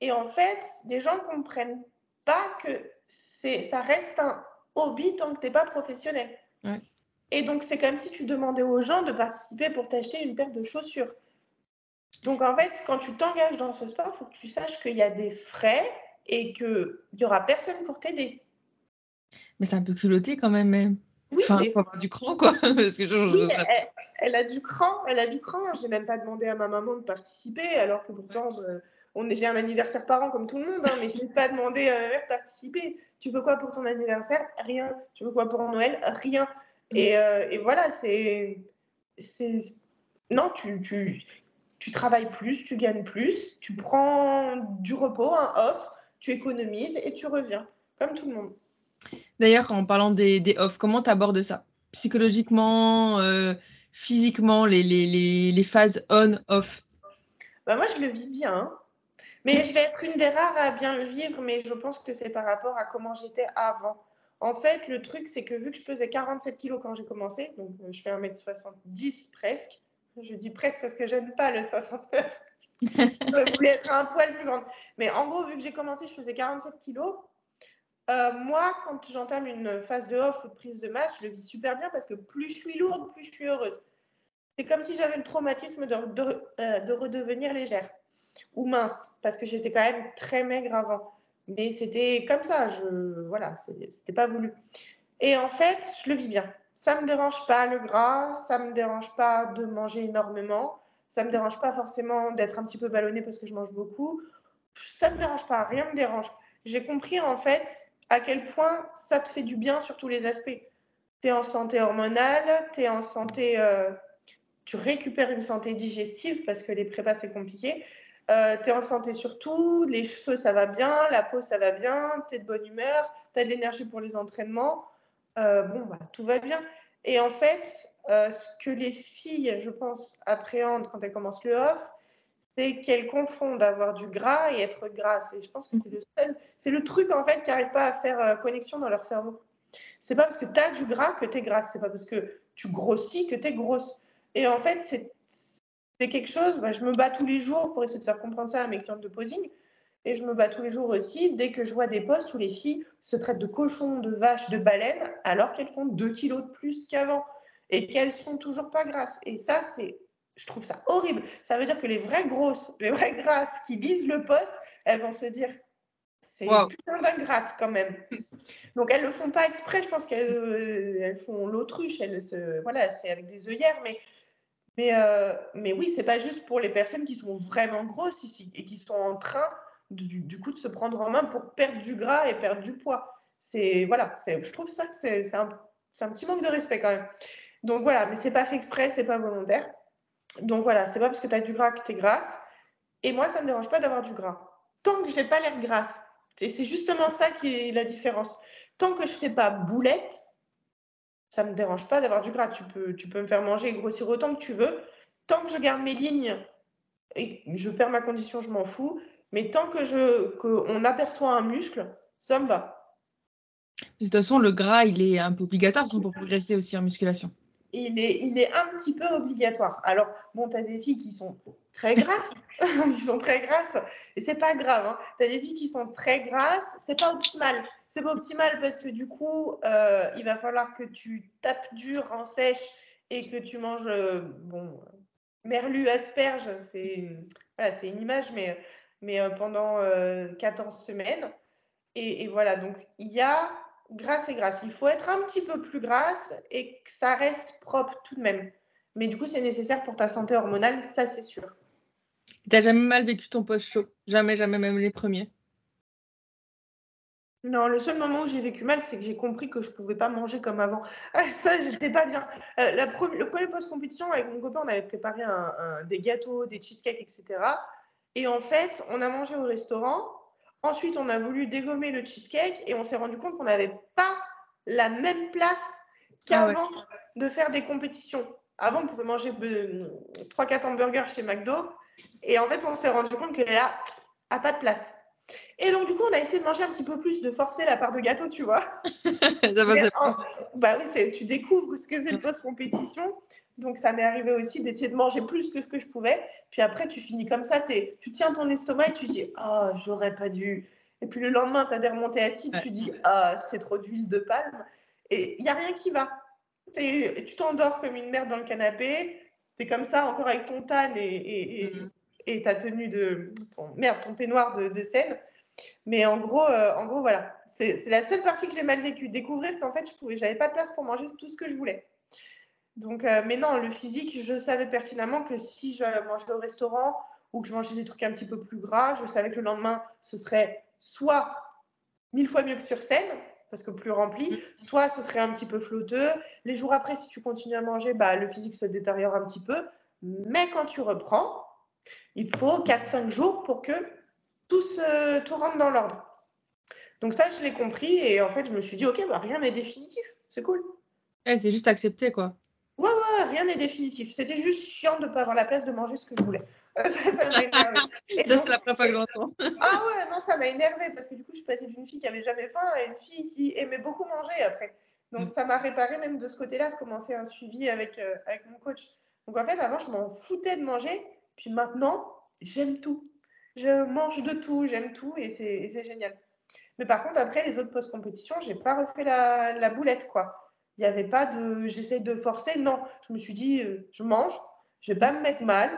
Et en fait, les gens ne comprennent pas que ça reste un hobby tant que tu n'es pas professionnel. Et donc, c'est comme si tu demandais aux gens de participer pour t'acheter une paire de chaussures. Donc, en fait, quand tu t'engages dans ce sport, il faut que tu saches qu'il y a des frais et qu'il n'y aura personne pour t'aider. Mais c'est un peu culotté quand même. Hein. Oui, enfin, il faut avoir du cran, quoi. Parce que oui, elle, a du cran, elle a du cran. J'ai même pas demandé à ma maman de participer, alors que pourtant, bah, j'ai un anniversaire par an comme tout le monde, hein, mais je n'ai pas demandé à ma mère de participer. Tu veux quoi pour ton anniversaire? Rien. Tu veux quoi pour Noël? Rien. Et, euh, et voilà, c'est. Non, tu, tu, tu travailles plus, tu gagnes plus, tu prends du repos, un off, tu économises et tu reviens, comme tout le monde. D'ailleurs, en parlant des, des off, comment tu abordes ça? Psychologiquement, euh, physiquement, les, les, les, les phases on-off bah Moi, je le vis bien. Mais je vais être une des rares à bien le vivre, mais je pense que c'est par rapport à comment j'étais avant. En fait, le truc, c'est que vu que je pesais 47 kilos quand j'ai commencé, donc euh, je fais 1m70 presque, je dis presque parce que j'aime pas le 69. Je voulais être un poil plus grande. Mais en gros, vu que j'ai commencé, je faisais 47 kilos. Euh, moi, quand j'entame une phase de off ou de prise de masse, je le vis super bien parce que plus je suis lourde, plus je suis heureuse. C'est comme si j'avais le traumatisme de, euh, de redevenir légère ou mince, parce que j'étais quand même très maigre avant. Mais c'était comme ça, je voilà, c'était pas voulu. Et en fait, je le vis bien. Ça me dérange pas le gras, ça me dérange pas de manger énormément, ça me dérange pas forcément d'être un petit peu ballonné parce que je mange beaucoup. Ça me dérange pas, rien me dérange. J'ai compris en fait à quel point ça te fait du bien sur tous les aspects. Tu es en santé hormonale, tu en santé, euh, tu récupères une santé digestive parce que les prépas c'est compliqué. Euh, tu es en santé surtout, les cheveux ça va bien, la peau ça va bien, tu es de bonne humeur, tu as de l'énergie pour les entraînements. Euh, bon, bah, tout va bien. Et en fait, euh, ce que les filles, je pense, appréhendent quand elles commencent le off, c'est qu'elles confondent avoir du gras et être grasse. Et je pense que c'est le c'est le truc en fait qui n'arrive pas à faire connexion dans leur cerveau. C'est pas parce que tu as du gras que tu es grasse, c'est pas parce que tu grossis que tu es grosse. Et en fait, c'est quelque chose, bah, je me bats tous les jours pour essayer de faire comprendre ça à mes clientes de posing. Et je me bats tous les jours aussi dès que je vois des posts où les filles se traitent de cochons, de vaches, de baleines, alors qu'elles font 2 kilos de plus qu'avant et qu'elles sont toujours pas grasses. Et ça, c'est, je trouve ça horrible. Ça veut dire que les vraies grosses, les vraies grasses qui visent le poste, elles vont se dire, c'est wow. putain d'ingrate quand même. Donc elles le font pas exprès, je pense qu'elles euh, elles font l'autruche, elles se, voilà, c'est avec des œillères, mais mais, euh, mais oui, c'est pas juste pour les personnes qui sont vraiment grosses ici et qui sont en train du, coup de se prendre en main pour perdre du gras et perdre du poids. C'est voilà, je trouve ça que c'est un, un, petit manque de respect quand même. Donc voilà, mais c'est pas fait exprès, c'est pas volontaire. Donc voilà, c'est pas parce que tu as du gras que tu es grasse. Et moi, ça me dérange pas d'avoir du gras. Tant que j'ai pas l'air grasse. C'est justement ça qui est la différence. Tant que je fais pas boulette, ça me dérange pas d'avoir du gras. Tu peux, tu peux me faire manger et grossir autant que tu veux. Tant que je garde mes lignes et je perds ma condition, je m'en fous. Mais tant que je qu'on aperçoit un muscle, ça me va. De toute façon, le gras, il est un peu obligatoire pour progresser aussi en musculation. Il est, il est un petit peu obligatoire. Alors, bon, tu as des filles qui sont très grasses, qui sont très grasses, et c'est pas grave. Hein. Tu as des filles qui sont très grasses, c'est pas optimal. C'est pas optimal parce que du coup, euh, il va falloir que tu tapes dur en sèche et que tu manges, euh, bon, merlu, asperge, c'est voilà, une image, mais, mais euh, pendant 14 semaines. Et, et, voilà, donc il y a grasse et grasse. Il faut être un petit peu plus grasse et que ça reste propre tout de même. Mais du coup, c'est nécessaire pour ta santé hormonale, ça c'est sûr. T'as jamais mal vécu ton post-chaud Jamais, jamais, même les premiers? Non, le seul moment où j'ai vécu mal, c'est que j'ai compris que je pouvais pas manger comme avant. ça, j'étais pas bien. Euh, la le premier post-compétition, avec mon copain, on avait préparé des gâteaux, des cheesecakes, etc. Et en fait, on a mangé au restaurant. Ensuite, on a voulu dégommer le cheesecake et on s'est rendu compte qu'on n'avait pas la même place qu'avant ah de faire des compétitions. Avant, on pouvait manger 3-4 hamburgers chez McDo. Et en fait, on s'est rendu compte que là, a pas de place. Et donc, du coup, on a essayé de manger un petit peu plus, de forcer la part de gâteau, tu vois. ça va, bah oui, tu découvres ce que c'est le post-compétition. Donc, ça m'est arrivé aussi d'essayer de manger plus que ce que je pouvais. Puis après, tu finis comme ça, tu tiens ton estomac et tu dis Ah, oh, j'aurais pas dû. Et puis le lendemain, tu as des remontées acides, tu dis Ah, c'est trop d'huile de palme. Et il n'y a rien qui va. tu t'endors comme une merde dans le canapé. Tu es comme ça, encore avec ton tan et, et, mm. et, ta tenue de. Ton, merde, ton peignoir de, de scène. Mais en gros, euh, en gros voilà. C'est la seule partie que j'ai mal vécue. Découvrir qu'en fait, je pouvais, j'avais pas de place pour manger tout ce que je voulais. Donc, euh, mais non, le physique, je savais pertinemment que si je mangeais au restaurant ou que je mangeais des trucs un petit peu plus gras, je savais que le lendemain, ce serait soit mille fois mieux que sur scène, parce que plus rempli, mm. soit ce serait un petit peu flotteux. Les jours après, si tu continues à manger, bah, le physique se détériore un petit peu. Mais quand tu reprends, il faut 4-5 jours pour que tout, tout rentre dans l'ordre. Donc ça, je l'ai compris et en fait, je me suis dit, ok, bah, rien n'est définitif, c'est cool. c'est juste accepter, quoi. Ouais, ouais, rien n'est définitif. C'était juste chiant de ne pas avoir la place de manger ce que je voulais. ça, m'a énervé. ça, c'est la première fois que j'entends. ah ouais, non, ça m'a énervé parce que du coup, je suis passée d'une fille qui avait jamais faim à une fille qui aimait beaucoup manger après. Donc, mm. ça m'a réparé même de ce côté-là de commencer un suivi avec, euh, avec mon coach. Donc, en fait, avant, je m'en foutais de manger. Puis maintenant, j'aime tout. Je mange de tout, j'aime tout et c'est génial. Mais par contre, après, les autres post-compétitions, j'ai pas refait la, la boulette, quoi. Il n'y avait pas de j'essaie de forcer. Non, je me suis dit, euh, je mange, je vais pas me mettre mal.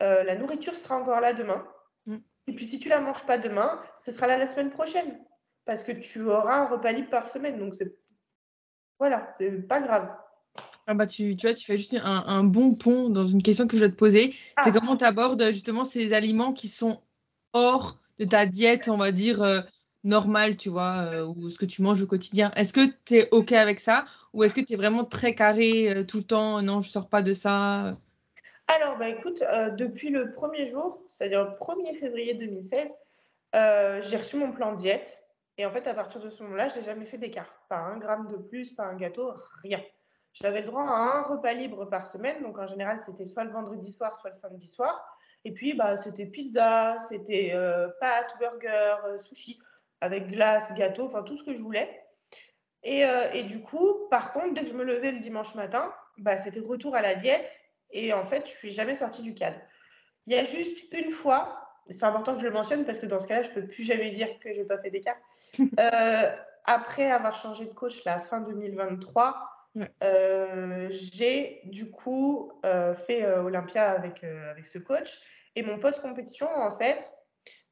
Euh, la nourriture sera encore là demain. Mm. Et puis si tu la manges pas demain, ce sera là la semaine prochaine. Parce que tu auras un repas libre par semaine. Donc c'est voilà, c'est pas grave. Ah bah tu, tu vois, tu fais juste un, bon pont dans une question que je vais te poser. C'est ah. comment tu abordes justement ces aliments qui sont hors de ta diète, on va dire, euh, normale, tu vois, ou ce que tu manges au quotidien. Est-ce que tu es OK avec ça ou est-ce que tu es vraiment très carré euh, tout le temps Non, je sors pas de ça Alors, bah, écoute, euh, depuis le premier jour, c'est-à-dire le 1er février 2016, euh, j'ai reçu mon plan diète. Et en fait, à partir de ce moment-là, je n'ai jamais fait d'écart. Pas un gramme de plus, pas un gâteau, rien. J'avais le droit à un repas libre par semaine. Donc, en général, c'était soit le vendredi soir, soit le samedi soir. Et puis, bah, c'était pizza, c'était pâtes, burger, sushi, avec glace, gâteau, enfin tout ce que je voulais. Euh, et, du coup, par contre, dès que je me levais le dimanche matin, bah, c'était retour à la diète. Et en fait, je suis jamais sortie du cadre. Il y a juste une fois, c'est important que je le mentionne parce que dans ce cas-là, je peux plus jamais dire que je n'ai pas fait d'écart. Euh, après avoir changé de coach la fin 2023, euh, j'ai du coup fait Olympia avec, avec ce coach. Et mon post-compétition, en fait,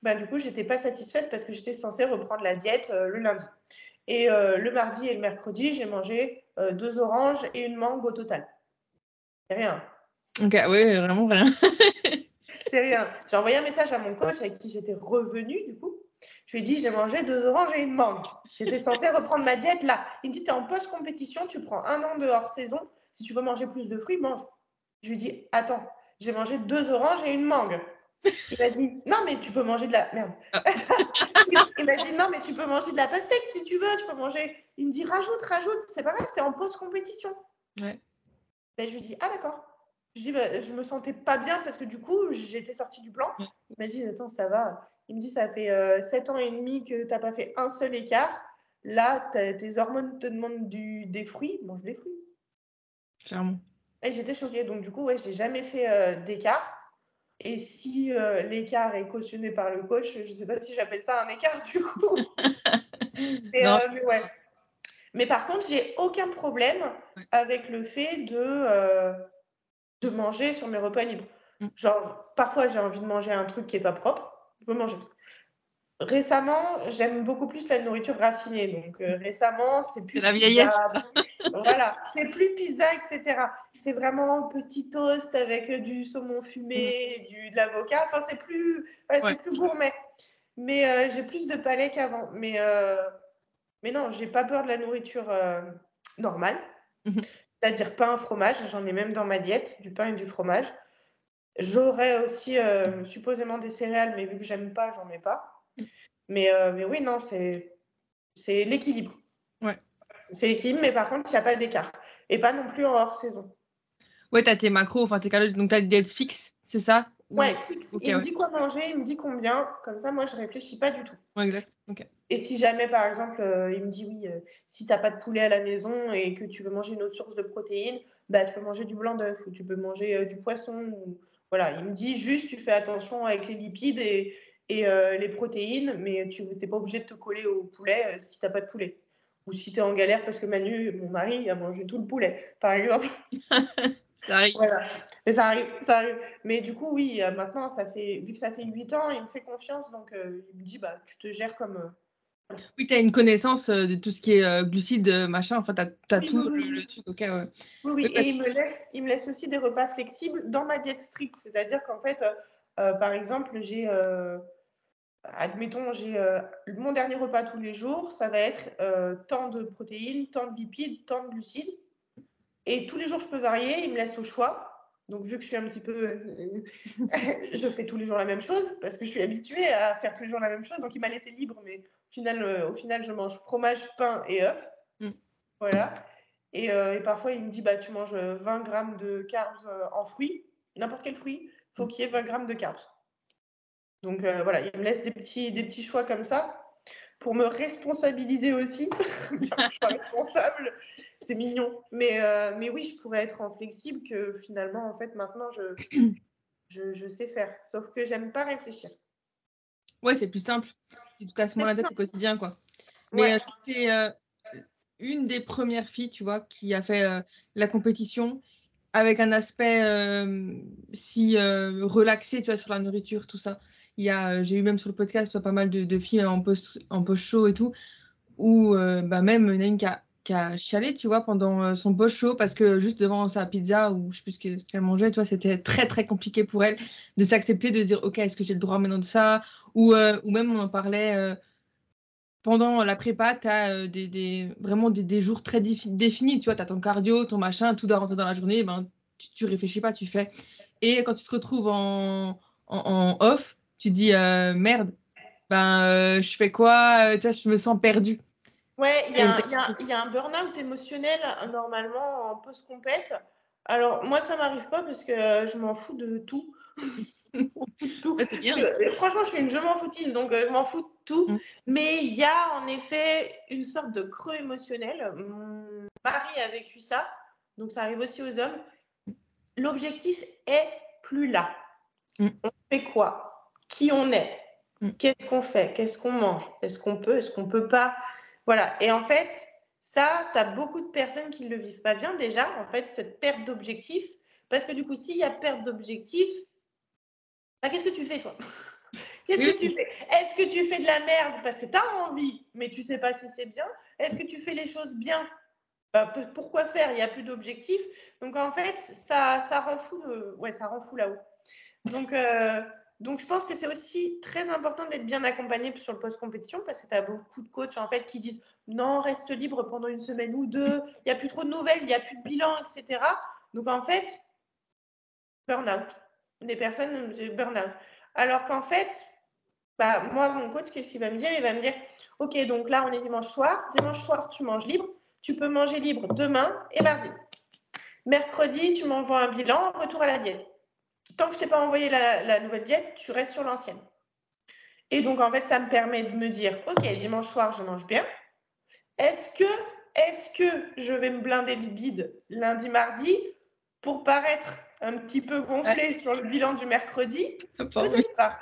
bah, du coup, j'étais pas satisfaite parce que j'étais censée reprendre la diète le lundi. Et euh, le mardi et le mercredi, j'ai mangé euh, deux oranges et une mangue au total. C'est rien. Ok, oui, vraiment rien. c'est rien. J'ai envoyé un message à mon coach avec qui j'étais revenue, du coup. Je lui ai dit, j'ai mangé deux oranges et une mangue. J'étais censée reprendre ma diète là. Il me dit, tu es en post-compétition, tu prends un an de hors-saison. Si tu veux manger plus de fruits, mange. Je lui ai dit, attends, j'ai mangé deux oranges et une mangue. Il m'a dit non mais tu peux manger de la merde. Ah. il m'a dit non mais tu peux manger de la pastèque si tu veux, tu peux manger. Il me dit rajoute, rajoute, c'est pas grave, t'es en post compétition. Ouais. Ben, je lui dis ah d'accord. Je dis bah, je me sentais pas bien parce que du coup j'étais sortie du plan. Il m'a dit attends ça va. Il me dit ça fait euh, 7 ans et demi que t'as pas fait un seul écart. Là tes hormones te demandent du, des fruits, mange des fruits. clairement. Et j'étais choquée. Donc, du coup, ouais, j'ai jamais fait euh, d'écart. Et si euh, l'écart est cautionné par le coach, je ne sais pas si j'appelle ça un écart du coup. mais, Non, euh, mais ouais. Mais par contre, j'ai aucun problème Ouais. avec le fait de, de manger sur mes repas libres. Mm. Genre, parfois j'ai envie de manger un truc qui est pas propre, je peux manger. Récemment, j'aime beaucoup plus la nourriture raffinée. Donc euh, récemment, c'est plus la pizza, vieillesse. voilà, c'est plus pizza, etc. C'est vraiment petit toast avec euh, du saumon fumé, du, de l'avocat. Enfin, c'est plus, voilà, Ouais. c'est plus gourmet. Mais euh, j'ai plus de palais qu'avant. Mais, euh, mais non, j'ai pas peur de la nourriture normale. Mhm. C'est-à-dire pain, fromage. J'en ai même dans ma diète, du pain et du fromage. J'aurais aussi supposément des céréales, mais vu que j'aime pas, j'en mets pas. Mais, euh, mais oui, non, c'est l'équilibre. Ouais. C'est l'équilibre, mais par contre, il n'y a pas d'écart. Et pas non plus en hors saison. Ouais, t'as tes macros, enfin tes calories, donc t'as des diètes fixes, c'est ça? Ou- Ouais, fixe. Il me dit quoi manger, il me dit combien. Comme ça, moi, je réfléchis pas du tout. Ouais, exact. Et si jamais, par exemple, euh, il me dit oui, euh, si t'as pas de poulet à la maison et que tu veux manger une autre source de protéines, bah, tu peux manger du blanc d'œuf ou tu peux manger euh, du poisson. Ou... Voilà, il me dit juste, tu fais attention avec les lipides et, et euh, les protéines, mais tu n'es pas obligé de te coller au poulet euh, si t'as pas de poulet. Ou si tu es en galère parce que Manu, mon mari, a mangé tout le poulet, par exemple. Ça arrive. Voilà. Mais ça arrive, ça arrive. Mais du coup, oui, euh, maintenant, ça fait, vu que ça fait 8 ans, il me fait confiance, donc euh, il me dit, bah, tu te gères comme. Oui, t'as une connaissance de tout ce qui est glucides, machin, enfin t'as as Oui, tout oui, le, truc, ok, ouais. Oui, oui, et il me, laisse, il me laisse aussi des repas flexibles dans ma diète stricte. C'est-à-dire qu'en fait, par exemple, j'ai, euh, admettons, j'ai euh, mon dernier repas tous les jours, ça va être euh, tant de protéines, tant de lipides, tant de glucides. Et tous les jours, je peux varier, il me laisse au choix. Donc, vu que je suis un petit peu. euh, je fais tous les jours la même chose parce que je suis habituée à faire tous les jours la même chose. Donc, il m'a laissé libre, mais au final, euh, au final je mange fromage, pain et œufs. Mm. Voilà. Et, euh, et parfois, il me dit bah, tu manges 20 grammes de carbs euh, en fruits, n'importe quel fruit, faut qu'il y ait 20 grammes de carbs. Donc, euh, voilà, il me laisse des petits, des petits choix comme ça pour me responsabiliser aussi. Bien que je sois responsable, c'est mignon. Mais, euh, mais oui, je pourrais être en flexible que finalement, en fait, maintenant, je, je, je sais faire. Sauf que j'aime pas réfléchir. Ouais, c'est plus simple. Tu te casses moins la tête au quotidien, quoi. Mais Ouais. euh, je crois que t'es euh, une des premières filles, tu vois, qui a fait la compétition avec un aspect euh, si euh, relaxé, tu vois, sur la nourriture, tout ça. Il y a, euh, j'ai eu même sur le podcast, tu vois, pas mal de, filles en post, en post show et tout, où bah même il qui a, qui a chialé, tu vois, pendant son post show parce que juste devant sa pizza ou je sais plus ce que- ce qu'elle mangeait, tu vois, c'était très très compliqué pour elle de s'accepter, de dire, ok, est-ce que j'ai le droit maintenant de ça? Ou, ou même on en parlait. Euh, pendant la prépa, tu as des, des- vraiment des, des jours très défi- définis. Tu vois, tu as ton cardio, ton machin, tout doit rentrer dans la journée. Ben, tu, tu réfléchis pas, tu fais. Et quand tu te retrouves en, en, en off, tu dis euh, merde, ben, euh, je fais quoi Euh, Tu je me sens perdue. Ouais, il y, a un- y y a burn-out émotionnel euh, normalement en post-compète. Alors, moi, ça m'arrive pas parce que euh, je m'en fous de tout. tout. Bien. Franchement, je suis une je m'en foutise, donc euh, je m'en fous de tout. Mm. Mais il y a en effet une sorte de creux émotionnel. Mon mari a vécu ça, donc ça arrive aussi aux hommes. L'objectif est plus là. Mm. On fait quoi? Qui on est? Mm. Qu'est-ce qu'on fait? Qu'est-ce qu'on mange? Est-ce qu'on peut? Est-ce qu'on peut pas? Voilà. Et en fait, ça, tu as beaucoup de personnes qui ne le vivent pas bien déjà, en fait, cette perte d'objectif. Parce que du coup, s'il y a perte d'objectif, bah, qu'est-ce que tu fais, toi? Qu'est-ce que tu fais? Est-ce que tu fais de la merde parce que tu as envie, mais tu sais pas si c'est bien? Est-ce que tu fais les choses bien? Bah, Pourquoi faire? Il n'y a plus d'objectif. Donc, en fait, ça, ça rend fou, le- ouais, ça rend fou là-haut. Donc, euh, donc, je pense que c'est aussi très important d'être bien accompagné sur le post-compétition parce que tu as beaucoup de coachs en fait qui disent non, reste libre pendant une semaine ou deux, il n'y a plus trop de nouvelles, il n'y a plus de bilan, etc. Donc, en fait, burn-out. Des personnes, euh, burn-out. Alors qu'en fait, bah, moi, mon coach, qu'est-ce qu'il va me dire? Il va me dire Ok, donc là, on est dimanche soir. Dimanche soir, tu manges libre. Tu peux manger libre demain et mardi. Mercredi, tu m'envoies un bilan, retour à la diète. Tant que je t'ai pas envoyé la, la nouvelle diète, tu restes sur l'ancienne. Et donc, en fait, ça me permet de me dire Ok, dimanche soir, je mange bien. Est-ce que est-ce que je vais me blinder le bide lundi, mardi pour paraître un petit peu gonflé sur le bilan du mercredi Peut-être pas.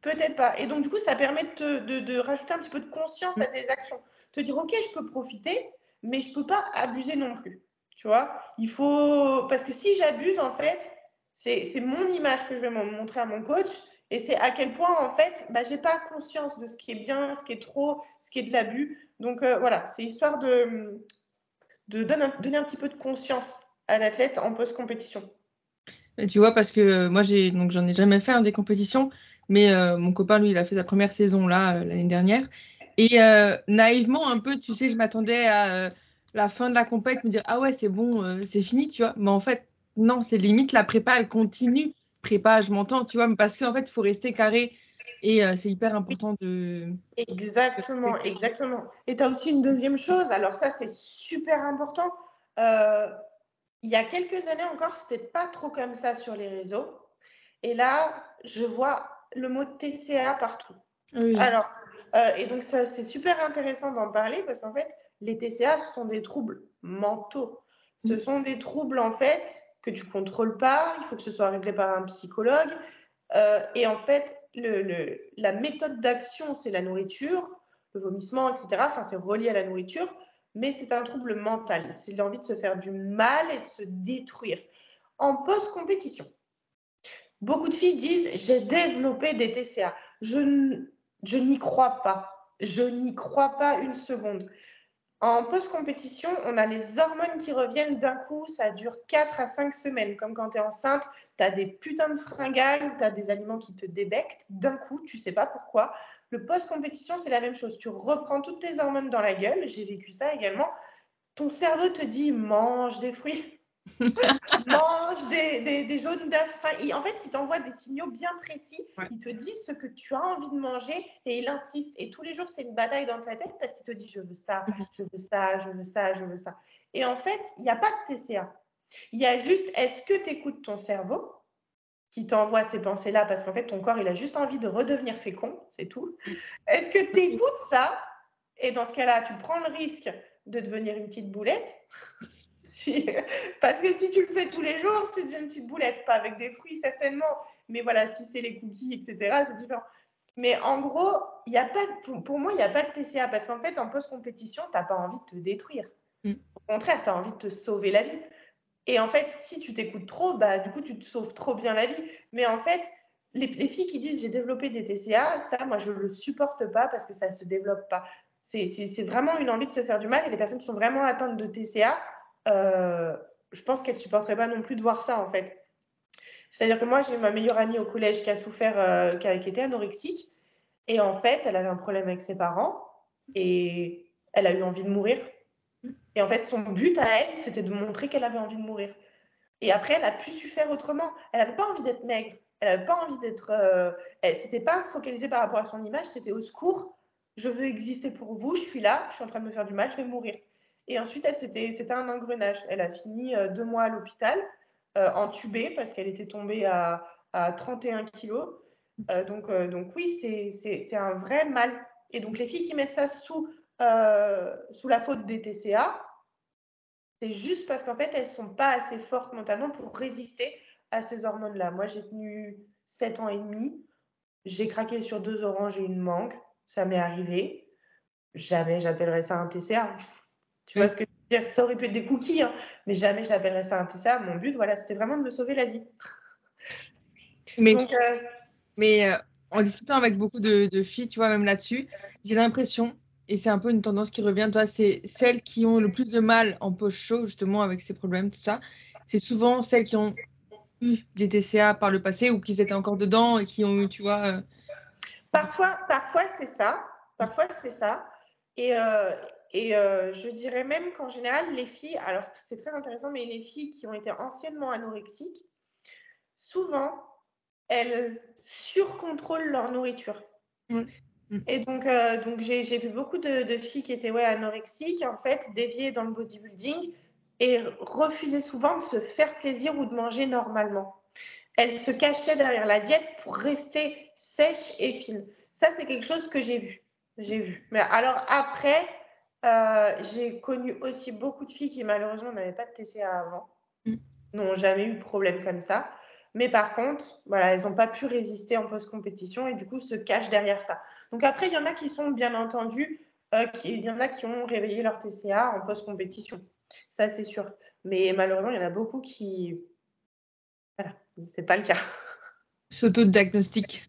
Peut-être pas. Et donc, du coup, ça permet de, de, rajouter un petit peu de conscience à tes actions. Te dire, OK, je peux profiter, mais je ne peux pas abuser non plus. Tu vois? Il faut. Parce que si j'abuse, en fait, c'est mon image que je vais montrer à mon coach. Et c'est à quel point, en fait, bah, je n'ai pas conscience de ce qui est bien, ce qui est trop, ce qui est de l'abus. Donc, euh, voilà, c'est histoire de, de donner, donner un petit peu de conscience à l'athlète en post-compétition. Tu vois, parce que moi, j'ai donc j'en ai jamais fait des compétitions, mais euh, mon copain, lui, il a fait sa première saison là euh, l'année dernière. Et naïvement, un peu, tu sais, je m'attendais à la fin de la compète me dire ah ouais, c'est bon, c'est fini, tu vois. Mais en fait, non, c'est limite la prépa, elle continue. Prépa, je m'entends, tu vois, parce qu'en fait, il faut rester carré et c'est hyper important de. Exactement, exactement. Et tu as aussi une deuxième chose, alors ça, c'est super important. Euh, il y a quelques années encore, c'était pas trop comme ça sur les réseaux. Et là, je vois le mot TCA partout. Alors, euh, et donc ça, c'est super intéressant d'en parler parce qu'en fait, les TCA, ce sont des troubles mentaux. Ce mm. sont des troubles en fait que tu contrôles pas. Il faut que ce soit réglé par un psychologue. Euh, et en fait, le, la méthode d'action, c'est la nourriture, le vomissement, etc. Enfin, c'est relié à la nourriture mais c'est un trouble mental. C'est l'envie de se faire du mal et de se détruire. En post-compétition, beaucoup de filles disent j'ai développé des TCA. Je, n'y crois pas. Je n'y crois pas une seconde. En post-compétition, on a les hormones qui reviennent d'un coup, ça dure 4 à 5 semaines. Comme quand tu es enceinte, tu as des putains de fringales, tu as des aliments qui te débectent d'un coup, tu sais pas pourquoi. Le post-compétition, c'est la même chose. Tu reprends toutes tes hormones dans la gueule. J'ai vécu ça également. Ton cerveau te dit mange des fruits, mange des, des, jaunes d'œufs. en fait, il t'envoie des signaux bien précis. Il te dit ce que tu as envie de manger et il insiste. Et tous les jours, c'est une bataille dans ta tête parce qu'il te dit je veux ça, mhm. je veux ça, je veux ça, je veux ça. Et en fait, il n'y a pas de TCA. Il y a juste est-ce que tu écoutes ton cerveau? Qui t'envoie ces pensées-là parce qu'en fait, ton corps, il a juste envie de redevenir fécond, c'est tout. Est-ce que tu écoutes ça Et dans ce cas-là, tu prends le risque de devenir une petite boulette? Parce que si tu le fais tous les jours, tu deviens une petite boulette, pas avec des fruits certainement, mais voilà, si c'est les cookies, etc., c'est différent. Mais en gros, y a pas pour, moi, il n'y a pas de TCA parce qu'en fait, en post-compétition, tu n'as pas envie de te détruire. Mm. Au contraire, tu as envie de te sauver la vie. Et en fait, si tu t'écoutes trop, bah, du coup, tu te sauves trop bien la vie. Mais en fait, les, filles qui disent j'ai développé des TCA, ça, moi, je ne le supporte pas parce que ça ne se développe pas. C'est vraiment une envie de se faire du mal. Et les personnes qui sont vraiment atteintes de TCA, euh, je pense qu'elles ne supporteraient pas non plus de voir ça, en fait. C'est-à-dire que moi, j'ai ma meilleure amie au collège qui a souffert, euh, qui, a, qui était anorexique. Et en fait, elle avait un problème avec ses parents et elle a eu envie de mourir et en fait, son but à elle, c'était de montrer qu'elle avait envie de mourir. Et après, elle a pu su faire autrement. Elle n'avait pas envie d'être maigre. Elle n'avait pas envie d'être. Euh... C'était pas focalisé par rapport à son image. C'était au secours. Je veux exister pour vous. Je suis là. Je suis en train de me faire du mal. Je vais mourir. Et ensuite, elle c'était, un engrenage. Elle a fini euh, deux mois à l'hôpital, euh, entubée parce qu'elle était tombée à, à 31 kilos. Euh, donc, euh, donc oui, c'est, c'est un vrai mal. Et donc les filles qui mettent ça sous euh, sous la faute des TCA, c'est juste parce qu'en fait, elles ne sont pas assez fortes mentalement pour résister à ces hormones-là. Moi, j'ai tenu 7 ans et demi. J'ai craqué sur deux oranges et une mangue. Ça m'est arrivé. Jamais j'appellerais ça un TCA. Tu vois ce que je veux dire? Ça aurait pu être des cookies, hein, mais jamais j'appellerais ça un TCA. Mon but, voilà, c'était vraiment de me sauver la vie. Mais, euh, mais euh, en discutant avec beaucoup de, de filles, tu vois, même là-dessus, j'ai l'impression et c'est un peu une tendance qui revient, toi, c'est celles qui ont le plus de mal en poche chaud, justement, avec ces problèmes, tout ça. C'est souvent celles qui ont eu des TCA par le passé ou qui étaient encore dedans et qui ont eu, tu vois. Euh, parfois, parfois c'est ça. Parfois, c'est ça. Et, euh, et euh, je dirais même qu'en général, les filles, alors c'est très intéressant, mais les filles qui ont été anciennement anorexiques, souvent, elles surcontrôlent leur nourriture. Et donc, euh, donc j'ai, vu beaucoup de, filles qui étaient ouais, anorexiques, en fait, déviées dans le bodybuilding et refusaient souvent de se faire plaisir ou de manger normalement. Elles se cachaient derrière la diète pour rester sèches et fines. Ça, c'est quelque chose que j'ai vu. J'ai vu. Mais alors après, Euh, j'ai connu aussi beaucoup de filles qui malheureusement n'avaient pas de TCA avant, mm. n'ont jamais eu de problème comme ça. Mais par contre, voilà, elles n'ont pas pu résister en post-compétition et du coup se cachent derrière ça. Donc après, il y en a qui sont bien entendu, euh, il y en a qui ont réveillé leur TCA en post-compétition. Ça, c'est sûr. Mais malheureusement, il y en a beaucoup qui. Voilà, c'est pas le cas. S'auto-diagnostic.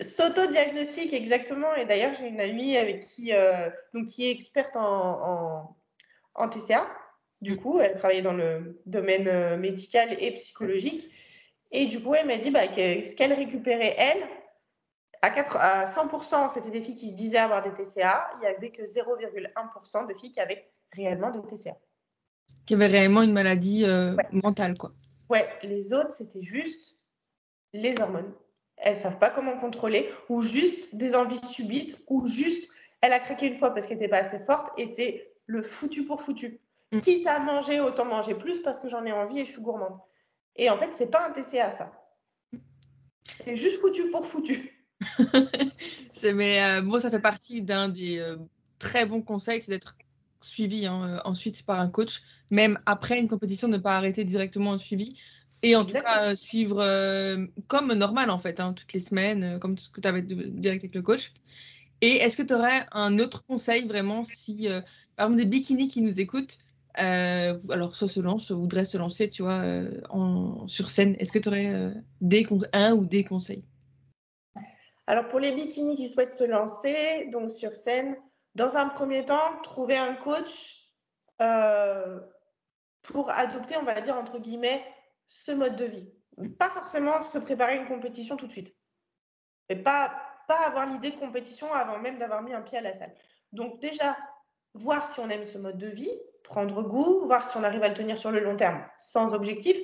S'auto-diagnostic, exactement. Et d'ailleurs, j'ai une amie avec qui, euh, donc, qui est experte en, en, TCA. Du mm. coup, elle travaillait dans le domaine euh, médical et psychologique. Et du coup, elle m'a dit bah, que ce qu'elle récupérait, elle, à, 4, à 100%, c'était des filles qui disaient avoir des TCA. Il n'y avait que 0,1% de filles qui avaient réellement des TCA. Qui avaient réellement une maladie euh, mentale, quoi. Ouais, les autres, c'était juste les hormones elles savent pas comment contrôler, ou juste des envies subites, ou juste elle a craqué une fois parce qu'elle n'était pas assez forte, et c'est le foutu pour foutu. Mm. Quitte à manger, autant manger plus parce que j'en ai envie et je suis gourmande. Et en fait, c'est pas un TCA ça. C'est juste foutu pour foutu. mais euh, bon, ça fait partie d'un des euh, très bons conseils, c'est d'être suivi hein, euh, ensuite par un coach, même après une compétition, ne pas arrêter directement un suivi. Et en tout cas, suivre euh, comme normal, en fait, hein, toutes les semaines, comme ce que tu avais direct avec le coach. Et est-ce que tu aurais un autre conseil vraiment si, par exemple, des bikinis qui nous écoutent, alors soit se lancent, soit voudraient se lancer, tu vois, en, sur scène, est-ce que tu aurais des, un ou des conseils? Alors, pour les bikinis qui souhaitent se lancer, donc sur scène, dans un premier temps, trouver un coach pour adopter, on va dire, entre guillemets, ce mode de vie. Pas forcément se préparer une compétition tout de suite. Et pas, pas avoir l'idée de compétition avant même d'avoir mis un pied à la salle. Donc déjà, voir si on aime ce mode de vie, prendre goût, voir si on arrive à le tenir sur le long terme sans objectif,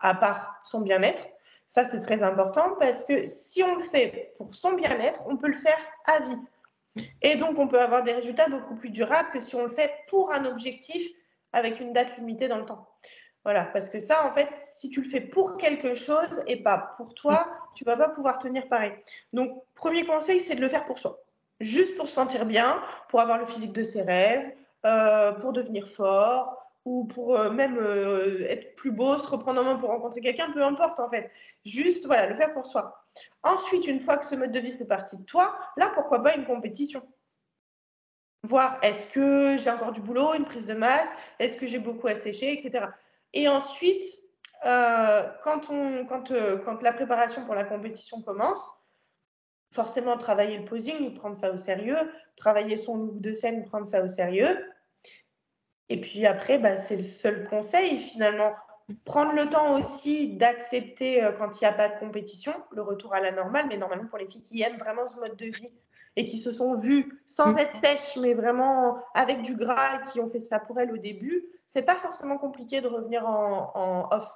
à part son bien-être. Ça, c'est très important parce que si on le fait pour son bien-être, on peut le faire à vie. Et donc, on peut avoir des résultats beaucoup plus durables que si on le fait pour un objectif avec une date limitée dans le temps. Voilà, parce que ça, en fait, si tu le fais pour quelque chose et pas pour toi, tu vas pas pouvoir tenir pareil. Donc, premier conseil, c'est de le faire pour soi. Juste pour se sentir bien, pour avoir le physique de ses rêves, euh, pour devenir fort ou pour euh, même euh, être plus beau, se reprendre en main pour rencontrer quelqu'un, peu importe en fait. Juste, voilà, le faire pour soi. Ensuite, une fois que ce mode de vie fait partie de toi, là, pourquoi pas une compétition? Voir est-ce que j'ai encore du boulot, une prise de masse, est-ce que j'ai beaucoup à sécher, etc. Et ensuite, euh, quand, on, quand, quand la préparation pour la compétition commence, forcément travailler le posing, prendre ça au sérieux, travailler son look de scène, prendre ça au sérieux. Et puis après, bah, c'est le seul conseil finalement. Prendre le temps aussi d'accepter euh, quand il n'y a pas de compétition, le retour à la normale, mais normalement pour les filles qui aiment vraiment ce mode de vie et qui se sont vues sans mm. être sèches, mais vraiment avec du gras, qui ont fait ça pour elles au début, c'est pas forcément compliqué de revenir en, off.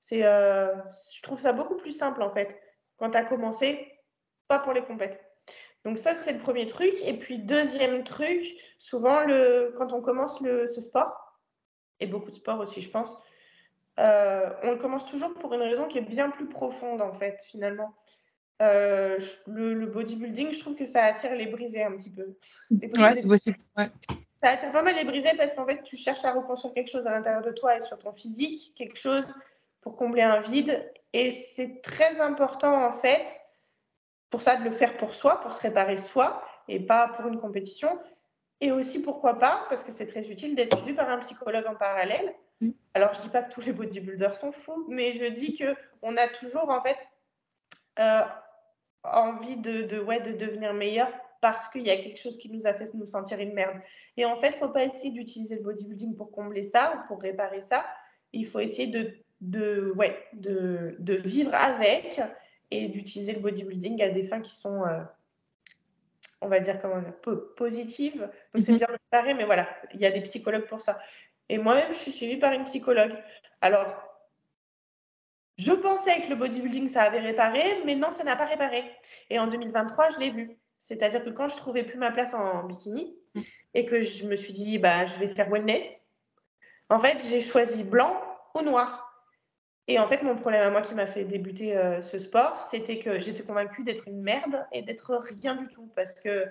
C'est, euh, je trouve ça beaucoup plus simple en fait. Quand tu as commencé, pas pour les compètes. Donc ça, c'est le premier truc. Et puis deuxième truc, souvent le, quand on commence le, ce sport, et beaucoup de sports aussi, je pense, euh, on le commence toujours pour une raison qui est bien plus profonde en fait, finalement. Euh, le, bodybuilding, je trouve que ça attire les brisés un petit peu. ouais, c'est possible. Ouais ça attire pas mal les brisés parce qu'en fait, tu cherches à reconstruire quelque chose à l'intérieur de toi et sur ton physique, quelque chose pour combler un vide. Et c'est très important, en fait, pour ça, de le faire pour soi, pour se réparer soi et pas pour une compétition. Et aussi, pourquoi pas, parce que c'est très utile d'être suivi par un psychologue en parallèle. Mm. Alors, je dis pas que tous les bodybuilders sont fous, mais je dis que on a toujours, en fait, euh, envie de, de, ouais, de devenir meilleur parce qu'il y a quelque chose qui nous a fait nous sentir une merde. Et en fait, il ne faut pas essayer d'utiliser le bodybuilding pour combler ça ou pour réparer ça. Il faut essayer de, de, ouais, de, de vivre avec et d'utiliser le bodybuilding à des fins qui sont, euh, on va dire, comment positives. Donc, c'est mhm. bien de réparer, mais voilà, il y a des psychologues pour ça. Et moi-même, je suis suivie par une psychologue. Alors, je pensais que le bodybuilding, ça avait réparé, mais non, ça n'a pas réparé. Et en 2023, je l'ai vu. C'est-à-dire que quand je trouvais plus ma place en bikini mm. et que je me suis dit, bah, je vais faire wellness, en fait, j'ai choisi blanc ou noir. Et en fait, mon problème à moi qui m'a fait débuter euh, ce sport, c'était que j'étais convaincue d'être une merde et d'être rien du tout. Parce que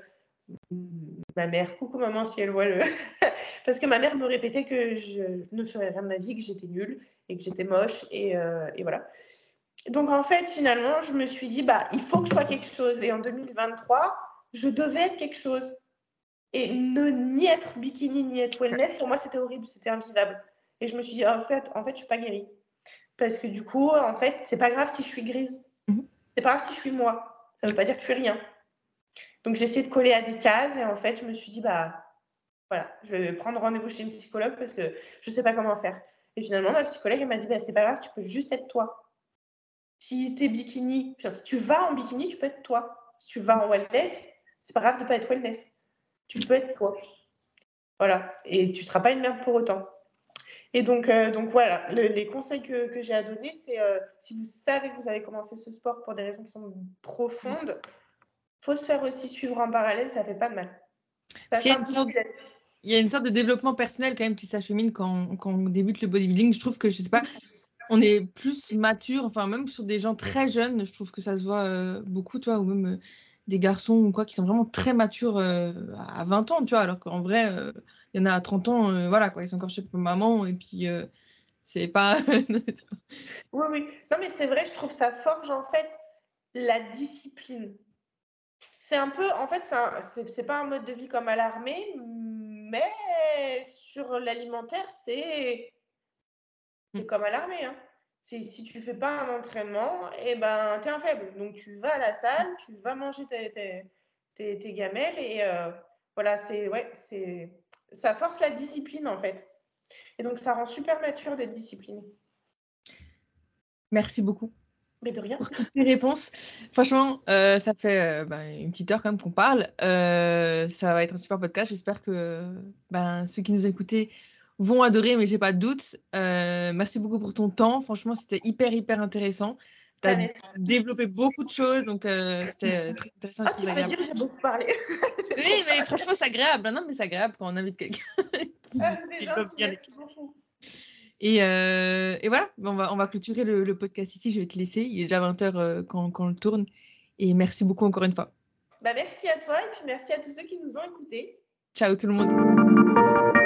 ma mère, coucou maman si elle voit le. Parce que ma mère me répétait que je ne ferais rien de ma vie, que j'étais nulle et que j'étais moche. Et, euh, voilà. Donc en fait, finalement, je me suis dit, bah, il faut que je sois quelque chose. Et en 2023, je devais être quelque chose. Et ne ni être bikini, ni être wellness, pour moi, c'était horrible, c'était invivable. Et je me suis dit, en fait, en fait, je suis pas guérie. Parce que du coup, en fait, c'est pas grave si je suis grise. Mhm. C'est pas grave si je suis moi. Ça veut pas dire que je suis rien. Donc j'ai essayé de coller à des cases et en fait, je me suis dit, bah voilà, je vais prendre rendez-vous chez une psychologue parce que je sais pas comment faire. Et finalement, ma psychologue, elle m'a dit, bah c'est pas grave, tu peux juste être toi. Si tu es bikini, si tu vas en bikini, tu peux être toi. Si tu vas en wellness, c'est pas grave de pas être wellness. Tu peux être toi. Voilà. Et tu seras pas une merde pour autant. Et donc, euh, donc voilà, les conseils que, que j'ai à donner, c'est euh, si vous savez que vous avez commencé ce sport pour des raisons qui sont profondes, faut se faire aussi suivre en parallèle, ça fait pas de mal. il y a une sorte de développement personnel quand même qui s'achemine quand, quand, on débute le bodybuilding. Je trouve que, je sais pas, on est plus mature, enfin même sur des gens très jeunes, je trouve que ça se voit euh, beaucoup, toi, ou même des garçons ou quoi qui sont vraiment très matures à 20 ans, tu vois, alors qu'en vrai, il y en a à 30 ans, euh, voilà, quoi, ils sont encore chez maman, et puis euh, c'est pas. oui, oui. Non, mais c'est vrai, je trouve ça forge en fait la discipline. C'est un peu, en fait, c'est pas un mode de vie comme à l'armée, mais sur l'alimentaire, c'est mm. comme à l'armée. Hein. Si tu fais pas un entraînement, et eh ben, tu es un faible. Donc, tu vas à la salle, tu vas manger tes, tes, tes, gamelles, et euh, voilà, c'est ouais, c'est ça force la discipline en fait. Et donc ça rend super mature d'être discipliné. Merci beaucoup. Mais de rien. Pour toutes tes réponses. Franchement, euh, ça fait euh, bah, une petite heure quand même qu'on parle. Ça va être un super podcast. J'espère que ben, ceux qui nous ont écoutés vont adorer, mais j'ai pas de doute. merci beaucoup pour ton temps. Franchement, c'était hyper, hyper intéressant. Tu as développé beaucoup de choses, donc euh, c'était euh, très intéressant. Ah, tu peux dire que j'ai beaucoup parlé. oui, mais franchement, c'est agréable. Non, mais c'est agréable quand on invite quelqu'un qui ah, bien et, euh, et, voilà, on va, on va clôturer le, podcast ici. Je vais te laisser. Il est déjà 20h euh, quand, quand on le tourne. Et merci beaucoup encore une fois. Bah, merci à toi et puis merci à tous ceux qui nous ont écoutés. Ciao tout le monde.